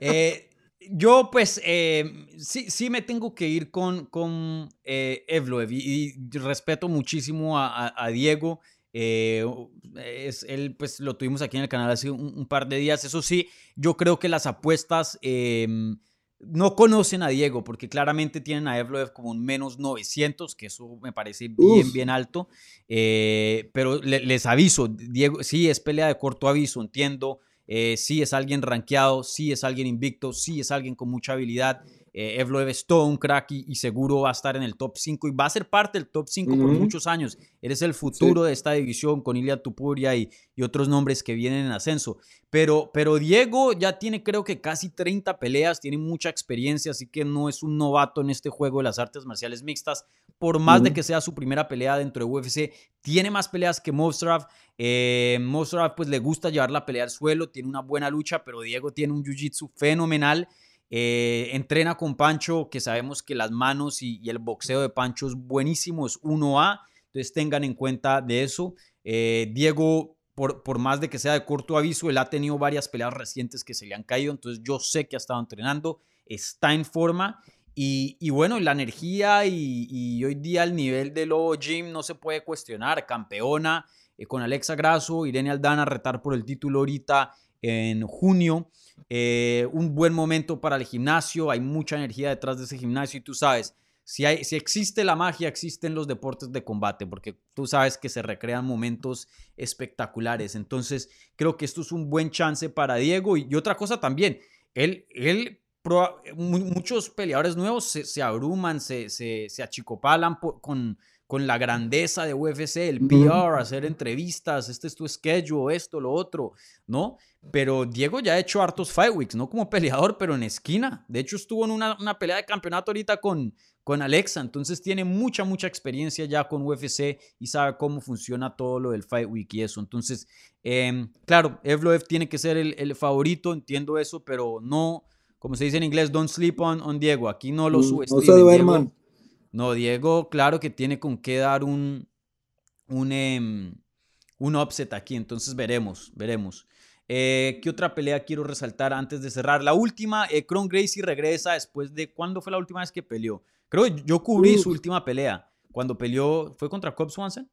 Eh, <laughs> yo, pues, eh, sí, sí me tengo que ir con, con eh, Evloev y, respeto muchísimo a, a, Diego. Es, él, pues, lo tuvimos aquí en el canal hace un, par de días. Eso sí, yo creo que las apuestas em, no conocen a Diego porque claramente tienen a Evloev como un menos 900, que eso me parece bien, bien alto. Eh, pero les aviso, Diego, sí es pelea de corto aviso, entiendo. Eh, sí es alguien rankeado, sí es alguien invicto, sí es alguien con mucha habilidad. Eh, Evloev es todo un crack y, seguro va a estar en el top 5 y va a ser parte del top 5 por muchos años. Eres el futuro de esta división con Ilya Tupuria y, y, otros nombres que vienen en ascenso. Pero, pero Diego ya tiene creo que casi 30 peleas, tiene mucha experiencia, así que no es un novato en este juego de las artes marciales mixtas. Por más de que sea su primera pelea dentro de UFC, tiene más peleas que Mostrav. Eh, pues le gusta llevar la pelea al suelo, tiene una buena lucha, pero Diego tiene un jiu-jitsu fenomenal. Eh, entrena con Pancho, que sabemos que las manos y, el boxeo de Pancho es buenísimo, es 1A, entonces tengan en cuenta de eso. Eh, Diego, por, por, más de que sea de corto aviso, él ha tenido varias peleas recientes que se le han caído, entonces yo sé que ha estado entrenando, está en forma. Y, y bueno, la energía y, hoy día el nivel de Lobo Jim no se puede cuestionar. Campeona eh, con Alexa Grasso, Irene Aldana retar por el título ahorita en junio. Eh, un buen momento para el gimnasio, hay mucha energía detrás de ese gimnasio y tú sabes, si, hay, si existe la magia, existen los deportes de combate, porque tú sabes que se recrean momentos espectaculares. Entonces, creo que esto es un buen chance para Diego. Y, otra cosa también, él, él muchos peleadores nuevos se, abruman, se, se, se achicopalan con, con la grandeza de UFC, el PR, hacer entrevistas, este es tu schedule, esto, lo otro, ¿no? Pero Diego ya ha hecho hartos fight weeks, no como peleador, pero en esquina. De hecho, estuvo en una, una pelea de campeonato ahorita con, con Alexa, entonces tiene mucha, mucha experiencia ya con UFC y sabe cómo funciona todo lo del fight week y eso. Entonces, em, claro, Evloev tiene que ser el, el, favorito, entiendo eso, pero no, como se dice en inglés, don't sleep on, on Diego. Aquí no lo mm, subestimen. No no, Diego, claro que tiene con qué dar un, un, em, un upset aquí, entonces veremos, veremos. Eh, ¿Qué otra pelea quiero resaltar antes de cerrar? La última, eh, Cron Gracie regresa después de. ¿Cuándo fue la última vez que peleó? Creo que yo cubrí su última pelea. Cuando peleó. ¿Fue contra Cobb Swanson?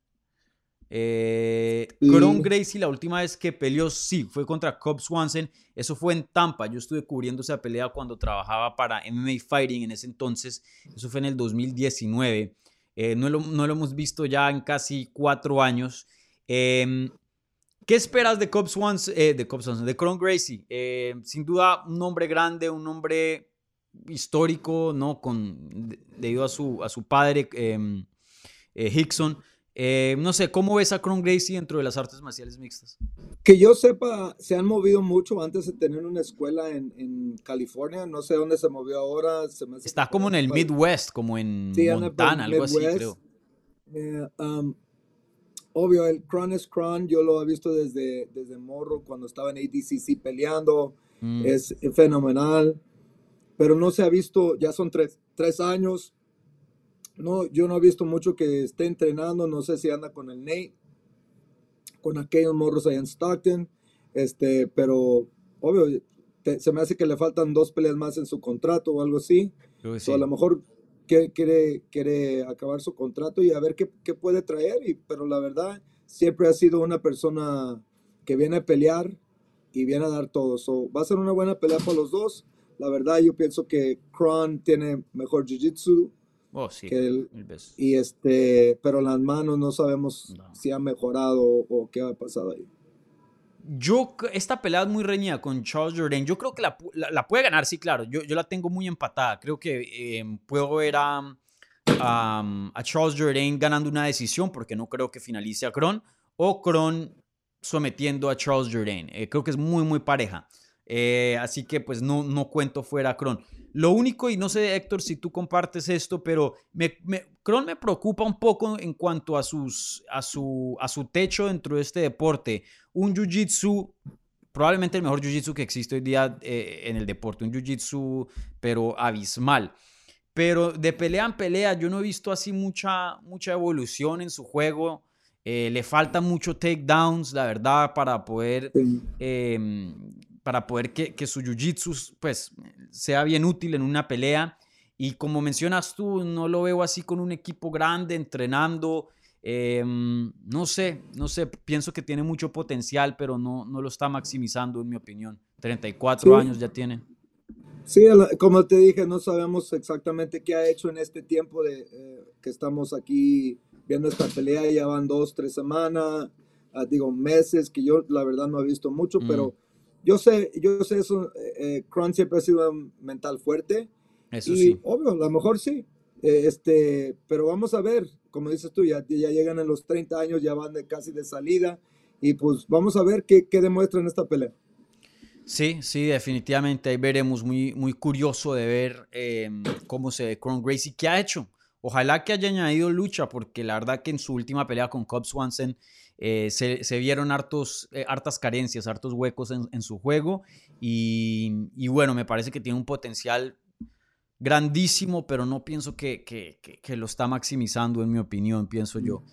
Eh, Gracie, la última vez que peleó, sí, fue contra Cobb Swanson. Eso fue en Tampa. Yo estuve cubriendo esa pelea cuando trabajaba para MMA Fighting en ese entonces. Eso fue en el 2019. Eh, no, lo, no, lo, hemos visto ya en casi cuatro años. Em, ¿Qué esperas de Cobb Swanson? Eh, de Cobb Swanson, de Cron Gracie. Em, sin duda, un hombre grande, un hombre histórico, ¿no? Con, debido a su, a su padre, em, eh, Hickson. Eh, no sé, ¿cómo ves a Cron Gracie dentro de las artes marciales mixtas? Que yo sepa, se han movido mucho antes de tener una escuela en, en California. No sé dónde se movió ahora. Está como en el Midwest, como en Montana, algo así, creo. Eh, um, obvio, el Cron es Cron. Yo lo he visto desde, desde morro, cuando estaba en ADCC peleando. Mm. Es fenomenal. Pero no se ha visto, ya son tres, tres años no, yo no he visto mucho que esté entrenando, no sé si anda con el Nate, con aquellos morros allá en Stockton, este, pero obvio, se me hace que le faltan dos peleas más en su contrato o algo así. O a lo mejor quiere, quiere acabar su contrato y a ver qué, qué puede traer, y, pero la verdad, siempre ha sido una persona que viene a pelear y viene a dar todo. So, va a ser una buena pelea para los dos. La verdad, yo pienso que Kron tiene mejor jiu-jitsu, Oh, sí. y este, pero las manos no sabemos si ha mejorado o, qué ha pasado ahí. Yo, esta pelea es muy reñida con Charles Jordan. Yo creo que la, la, puede ganar, sí, claro. Yo, yo, la tengo muy empatada. Creo que em, puedo ver a, a, Charles Jordan ganando una decisión porque no creo que finalice a Kron o Kron sometiendo a Charles Jordan. Eh, creo que es muy, muy pareja. Eh, así que pues no, no cuento fuera a Kron. Lo único, y no sé, Héctor, si tú compartes esto, pero me, me, Kron me preocupa un poco en cuanto a, sus, a, su, a su techo dentro de este deporte. Un jiu-jitsu, probablemente el mejor jiu-jitsu que existe hoy día eh, en el deporte, un jiu-jitsu, pero abismal. Pero de pelea en pelea, yo no he visto así mucha, mucha evolución en su juego. Eh, le falta mucho takedowns, la verdad, para poder em, para poder que, que su jiu-jitsu pues, sea bien útil en una pelea. Y como mencionas tú, no lo veo así con un equipo grande entrenando. Em, no sé, no sé, pienso que tiene mucho potencial, pero no, no lo está maximizando, en mi opinión. 34 años ya tiene. Sí, como te dije, no sabemos exactamente qué ha hecho en este tiempo de eh, que estamos aquí viendo esta pelea. Ya van dos, tres semanas, ah, digo meses, que yo la verdad no he visto mucho, pero yo sé, yo sé eso, eh, Kron siempre ha sido mental fuerte Eso y sí. obvio, a lo mejor sí. Eh, este, pero vamos a ver, como dices tú, ya, ya llegan en los 30 años, ya van de, casi de salida. Y pues vamos a ver qué, qué demuestra en esta pelea. Sí, sí, definitivamente. Ahí veremos. Muy, muy curioso de ver eh, cómo se ve Cron Gracie. ¿Qué ha hecho? Ojalá que haya añadido lucha, porque la verdad que en su última pelea con Cobb Swanson eh, se, se, vieron hartos, eh, hartas carencias, hartos huecos en, en su juego. Y, y, bueno, me parece que tiene un potencial grandísimo, pero no pienso que, que, que, que lo está maximizando, en mi opinión, pienso yo.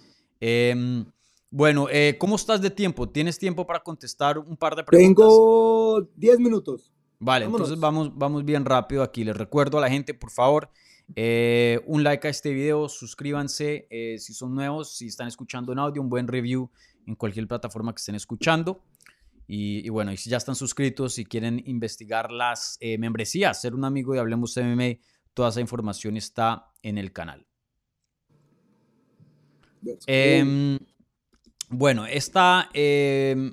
Eh, bueno, eh, ¿cómo estás de tiempo? ¿Tienes tiempo para contestar un par de preguntas? Tengo 10 minutos. Vale, Vámonos. entonces vamos, vamos bien rápido aquí. Les recuerdo a la gente, por favor, eh, un like a este video, suscríbanse eh, si son nuevos, si están escuchando en audio, un buen review en cualquier plataforma que estén escuchando. Y, y bueno, y si ya están suscritos, si quieren investigar las eh, membresías, ser un amigo de Hablemos MMA, toda esa información está en el canal. Eh, bueno, esta, eh,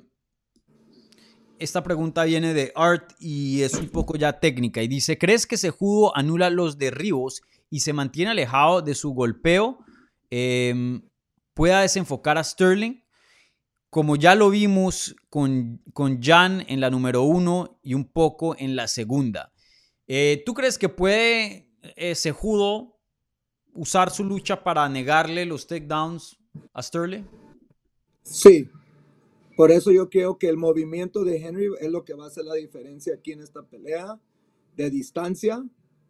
esta pregunta viene de Art y es un poco ya técnica y dice, ¿crees que Sejudo anula los derribos y se mantiene alejado de su golpeo? Eh, ¿Pueda desenfocar a Sterling? Como ya lo vimos con, con Jan en la número uno y un poco en la segunda. Eh, ¿Tú crees que puede eh, Sejudo usar su lucha para negarle los takedowns a Sterling? Sí, por eso yo creo que el movimiento de Henry es lo que va a hacer la diferencia aquí en esta pelea de distancia,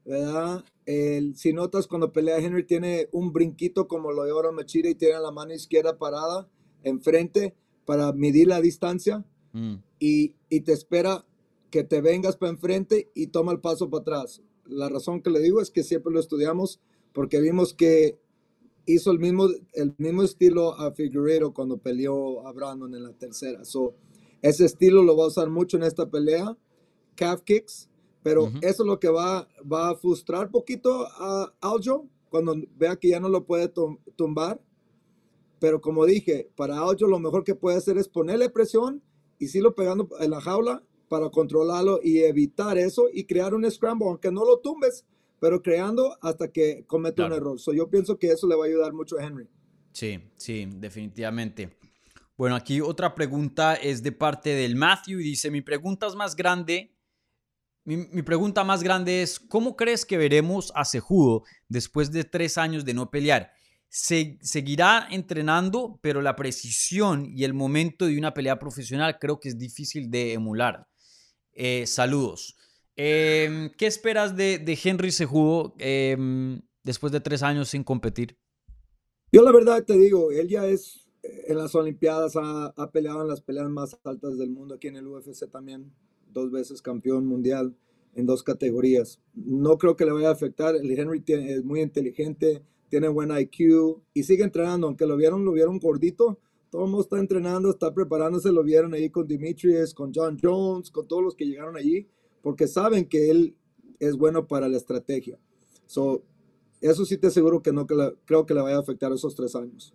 ¿verdad? El, si notas cuando pelea Henry tiene un brinquito como lo de Oro Machida y tiene la mano izquierda parada enfrente para medir la distancia mm. y, y te espera que te vengas para enfrente y toma el paso para atrás. La razón que le digo es que siempre lo estudiamos porque vimos que hizo el mismo, el mismo estilo a Figueroa cuando peleó a Brandon en la tercera. So, ese estilo lo va a usar mucho en esta pelea, calf kicks, pero uh -huh. eso es lo que va, va a frustrar poquito a Aljo cuando vea que ya no lo puede tumbar. Pero como dije, para Aljo lo mejor que puede hacer es ponerle presión y sigo pegando en la jaula para controlarlo y evitar eso y crear un scramble, aunque no lo tumbes, pero creando hasta que comete claro. un error. So, yo pienso que eso le va a ayudar mucho a Henry. Sí, sí, definitivamente. Bueno, aquí otra pregunta es de parte del Matthew y dice, mi pregunta es más grande, mi, mi pregunta más grande es, ¿cómo crees que veremos a Sejudo después de tres años de no pelear? Se, seguirá entrenando, pero la precisión y el momento de una pelea profesional creo que es difícil de emular. Eh, saludos. Eh, ¿Qué esperas de, de Henry Sejudo eh, después de tres años sin competir? Yo la verdad te digo, él ya es en las Olimpiadas, ha, ha, peleado en las peleas más altas del mundo, aquí en el UFC también, dos veces campeón mundial en dos categorías. No creo que le vaya a afectar, el Henry tiene, es muy inteligente, tiene buen IQ y sigue entrenando, aunque lo vieron, lo vieron gordito, todo el mundo está entrenando, está preparándose, lo vieron ahí con Demetrius, con John Jones, con todos los que llegaron allí porque saben que él es bueno para la estrategia. So, eso sí te aseguro que no que la, creo que le vaya a afectar esos tres años.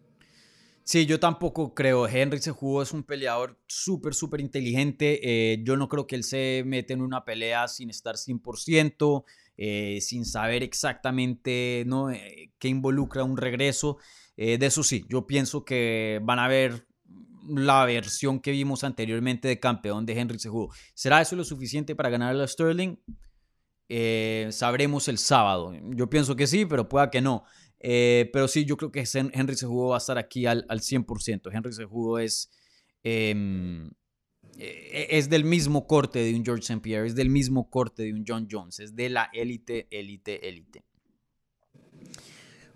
Sí, yo tampoco creo. Henry se jugó, es un peleador súper, súper inteligente. Eh, yo no creo que él se mete en una pelea sin estar 100%, eh, sin saber exactamente ¿no? eh, qué involucra un regreso. Eh, de eso sí, yo pienso que van a ver la versión que vimos anteriormente de campeón de Henry Cejudo. ¿Será eso lo suficiente para ganar a Sterling? Eh, sabremos el sábado. Yo pienso que sí, pero pueda que no. Eh, pero sí, yo creo que Henry Cejudo va a estar aquí al, al 100%. Henry Cejudo es, eh, es del mismo corte de un George St. Pierre, es del mismo corte de un John Jones, es de la élite, élite, élite.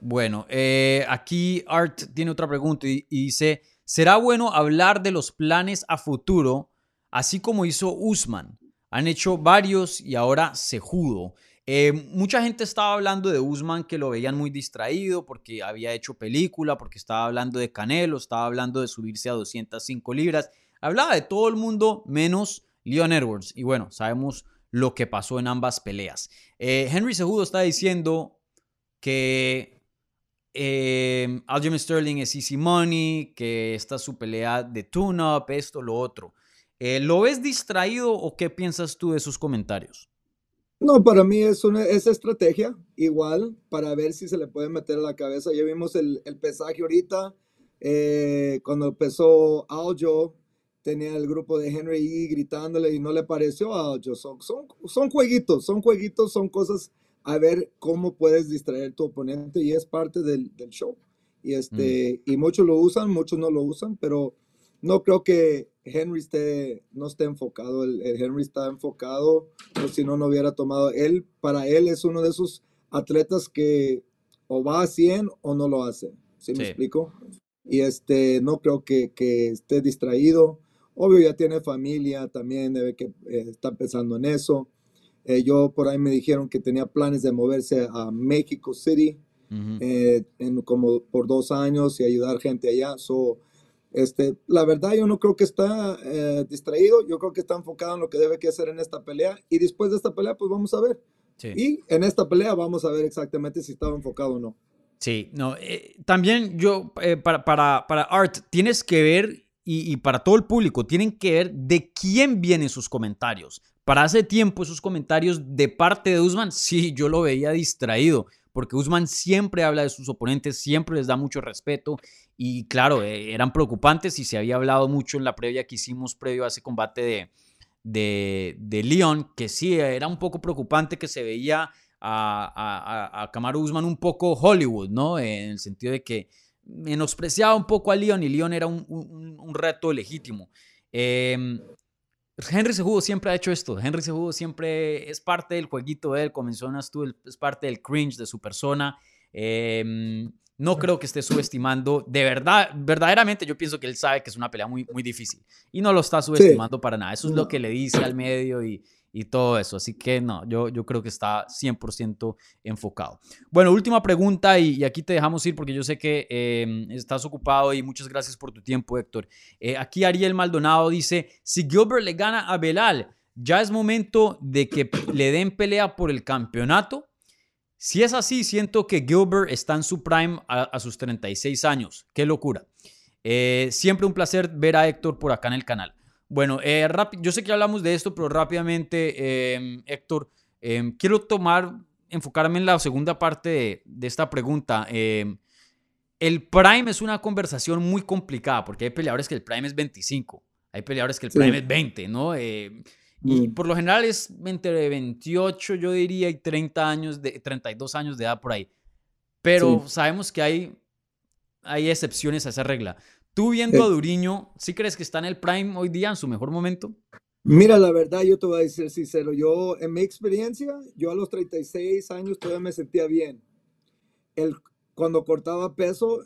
Bueno, eh, aquí Art tiene otra pregunta y dice... ¿Será bueno hablar de los planes a futuro, así como hizo Usman? Han hecho varios y ahora Sejudo. Eh, mucha gente estaba hablando de Usman que lo veían muy distraído porque había hecho película, porque estaba hablando de Canelo, estaba hablando de subirse a 205 libras. Hablaba de todo el mundo menos Leon Edwards. Y bueno, sabemos lo que pasó en ambas peleas. Eh, Henry Sejudo está diciendo que eh, Sterling es easy money, que esta es su pelea de tune-up, esto, lo otro. Eh, ¿Lo ves distraído o qué piensas tú de sus comentarios? No, para mí es una es estrategia, igual, para ver si se le puede meter a la cabeza. Ya vimos el, el pesaje ahorita, eh, cuando empezó Aljo, tenía el grupo de Henry E gritándole y no le pareció a Aljo. Son, son jueguitos, son jueguitos, son cosas a ver cómo puedes distraer tu oponente y es parte del, del show. Y, este, y muchos lo usan, muchos no lo usan, pero no creo que Henry esté, no esté enfocado. El, el Henry está enfocado, o si no, no hubiera tomado. Él, para él, es uno de esos atletas que o va a 100 o no lo hace. ¿Sí, me Sí. explico? Y este, no creo que, que esté distraído. Obvio, ya tiene familia también, debe que eh, está pensando en eso. Eh, yo por ahí me dijeron que tenía planes de moverse a México City Ujú. eh, en como por dos años y ayudar gente allá. So, este, la verdad, yo no creo que está eh, distraído, yo creo que está enfocado en lo que debe que hacer en esta pelea y después de esta pelea, pues vamos a ver. Sí. Y en esta pelea vamos a ver exactamente si estaba enfocado o no. Sí, no. eh, también yo, eh, para, para, para Art, tienes que ver, y, y para todo el público, tienen que ver de quién vienen sus comentarios. Para hace tiempo, esos comentarios de parte de Usman, sí, yo lo veía distraído, porque Usman siempre habla de sus oponentes, siempre les da mucho respeto, y claro, eh, eran preocupantes y se había hablado mucho en la previa que hicimos previo a ese combate de, de, de Leon, que sí, era un poco preocupante que se veía a, a, a, a Kamaru Usman un poco Hollywood, ¿no? En el sentido de que menospreciaba un poco a Leon y Leon era un, un, un reto legítimo. Eh, Henry Cejudo siempre ha hecho esto. Henry Cejudo siempre es parte del jueguito de él, como mencionas tú, es parte del cringe de su persona. Eh, no creo que esté subestimando. De verdad, verdaderamente yo pienso que él sabe que es una pelea muy, muy difícil. Y no lo está subestimando sí. para nada. Eso es lo que le dice al medio y, y todo eso. Así que no, yo, yo creo que está 100% enfocado. Bueno, última pregunta y, aquí te dejamos ir porque yo sé que eh, estás ocupado y muchas gracias por tu tiempo, Héctor. Eh, aquí Ariel Maldonado dice, si Gilbert le gana a Belal, ya es momento de que <clears throat> le den pelea por el campeonato. Si es así, siento que Gilbert está en su prime a, a sus 36 años. Qué locura. Eh, siempre un placer ver a Héctor por acá en el canal. Bueno, eh, yo sé que hablamos de esto, pero rápidamente, eh, Héctor, eh, quiero tomar, enfocarme en la segunda parte de, de esta pregunta. Eh, el Prime es una conversación muy complicada, porque hay peleadores que el Prime es 25, hay peleadores que el Prime sí. es 20, ¿no? Y por lo general es entre 28, yo diría, y 30 años, de, 32 años de edad por ahí. Pero sí. sabemos que hay, hay excepciones a esa regla. Tú viendo Eh. a Duriño, ¿sí crees que está en el prime hoy día, en su mejor momento? Mira, la verdad, yo te voy a decir sincero. Yo, en mi experiencia, yo a los 36 años todavía me sentía bien. El, cuando cortaba peso,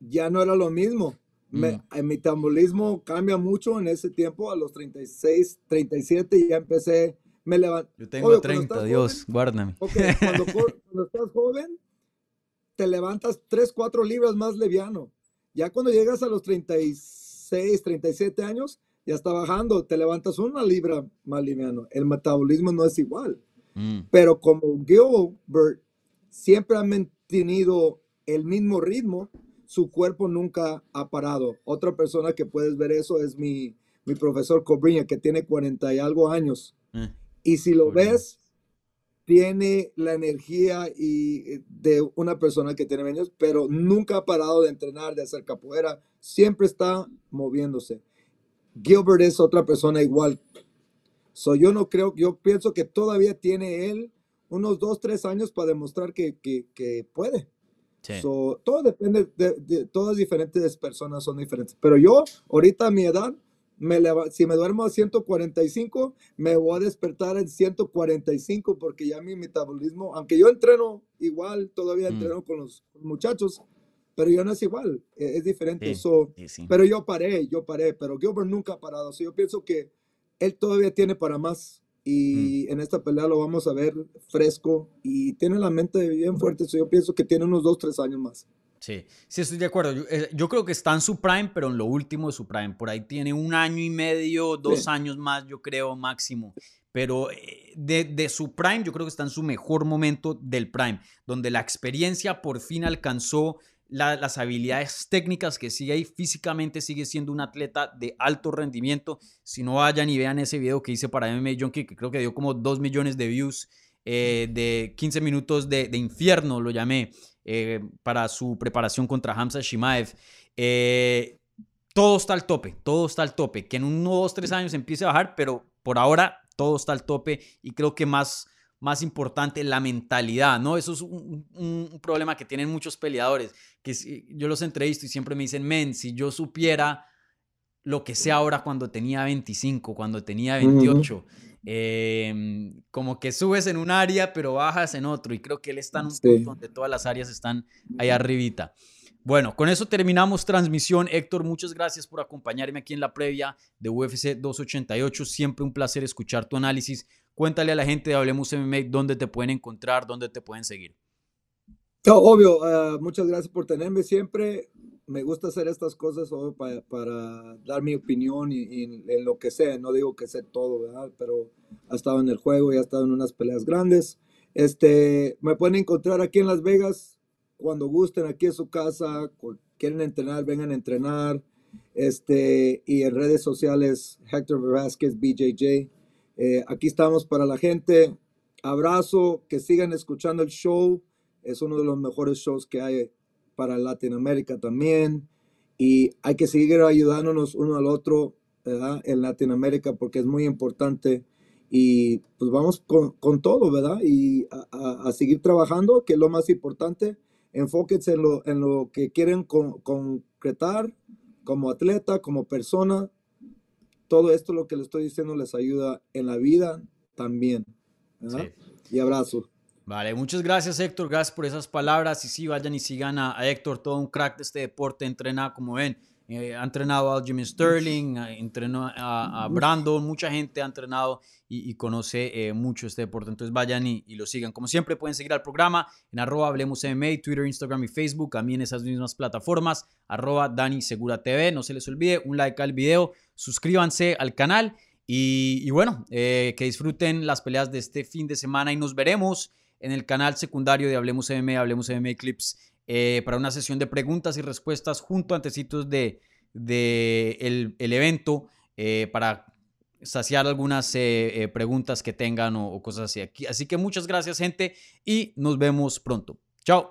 ya no era lo mismo. Me, Mm. el metabolismo cambia mucho en ese tiempo. A los 36, 37 y ya empecé, me levanté. Yo tengo 30, Dios, joven, guárdame. okay, cuando, <laughs> cuando estás joven, te levantas 3, 4 libras más leviano. Ya cuando llegas a los 36, 37 años, ya está bajando, te levantas una libra más liviano. El metabolismo no es igual. Mm. Pero como Gilbert siempre ha mantenido el mismo ritmo, su cuerpo nunca ha parado. Otra persona que puedes ver eso es mi, mi profesor Cobriña, que tiene 40 y algo años. Eh. Y si lo ves, tiene la energía y de una persona que tiene años, pero nunca ha parado de entrenar, de hacer capoeira, siempre está moviéndose. Gilbert es otra persona igual. So, yo no creo, yo pienso que todavía tiene él unos dos, tres años para demostrar que, que, que puede. Sí. So, todo depende, de, de, todas diferentes personas son diferentes. Pero yo, ahorita a mi edad, me si me duermo a 145, me voy a despertar en 145 porque ya mi metabolismo, aunque yo entreno igual, todavía Mm. entreno con los muchachos, pero yo no es igual, es, es diferente. Sí, So, sí, sí. pero yo paré, yo paré, pero Gilbert nunca ha parado. So, yo pienso que él todavía tiene para más y Mm. en esta pelea lo vamos a ver fresco y tiene la mente bien fuerte. So, yo pienso que tiene unos dos, tres años más. Sí, sí, estoy de acuerdo. Yo, eh, yo creo que está en su prime, pero en lo último de su prime. Por ahí tiene un año y medio, dos Sí. años más, yo creo, máximo. Pero eh, de, de su prime, yo creo que está en su mejor momento del prime, donde la experiencia por fin alcanzó la- las habilidades técnicas que sigue ahí. Físicamente sigue siendo un atleta de alto rendimiento. Si no vayan y vean ese video que hice para MMA Junkie, que creo que dio como 2 millones de views. eh, de 15 minutos de, de infierno, lo llamé, eh, para su preparación contra Hamza Shimaev. Eh, todo está al tope, todo está al tope. Que en unos dos, tres años empiece a bajar, pero por ahora todo está al tope y creo que más, más importante la mentalidad, ¿no? Eso es un, un, problema que tienen muchos peleadores, que yo los entrevisto y siempre me dicen, men, si yo supiera lo que sé ahora cuando tenía 25, cuando tenía 28, em, como que subes en un área pero bajas en otro y creo que él está en un punto donde todas las áreas están ahí arribita. Bueno, con eso terminamos transmisión. Héctor, muchas gracias por acompañarme aquí en la previa de UFC 288. Siempre un placer escuchar tu análisis. Cuéntale a la gente de Hablemos MMA dónde te pueden encontrar, dónde te pueden seguir. obvio, ah, muchas gracias por tenerme siempre. Me gusta hacer estas cosas para, dar mi opinión y, en lo que sé. No digo que sé todo, ¿verdad? Pero ha estado en el juego y ha estado en unas peleas grandes. Este, me pueden encontrar aquí en Las Vegas, cuando gusten aquí en su casa, quieren entrenar, vengan a entrenar. Este, y en redes sociales, Héctor Velázquez, BJJ. Eh, aquí estamos para la gente. Abrazo, que sigan escuchando el show. Es uno de los mejores shows que hay para Latinoamérica también. Y hay que seguir ayudándonos uno al otro en Latinoamérica porque es muy importante. Y pues vamos con, con todo, ¿verdad? Y a, a, seguir trabajando, que es lo más importante enfóquense en lo, en lo que quieren concretar como atleta, como persona. Todo esto lo que les estoy diciendo les ayuda en la vida también. Y abrazo. Vale, muchas gracias Héctor, gracias por esas palabras. Y sí, vayan y sigan a, a Héctor, todo un crack de este deporte, entrena como ven eh, ha entrenado a Jimmy Sterling, entrenó a, Brandon, mucha gente ha entrenado y, conoce eh, mucho este deporte. Entonces vayan y, lo sigan. Como siempre, pueden seguir al programa en arroba Hablemos MMA, Twitter, Instagram y Facebook. A en esas mismas plataformas, arroba Dani Segura TV. No se les olvide, un like al video, suscríbanse al canal y, bueno, eh, que disfruten las peleas de este fin de semana y nos veremos en el canal secundario de Hablemos MMA, Hablemos MMA Clips eh, para una sesión de preguntas y respuestas junto antecitos de, de el, evento eh, para saciar algunas eh, preguntas que tengan o, o cosas así. Así que muchas gracias gente y nos vemos pronto. Chao.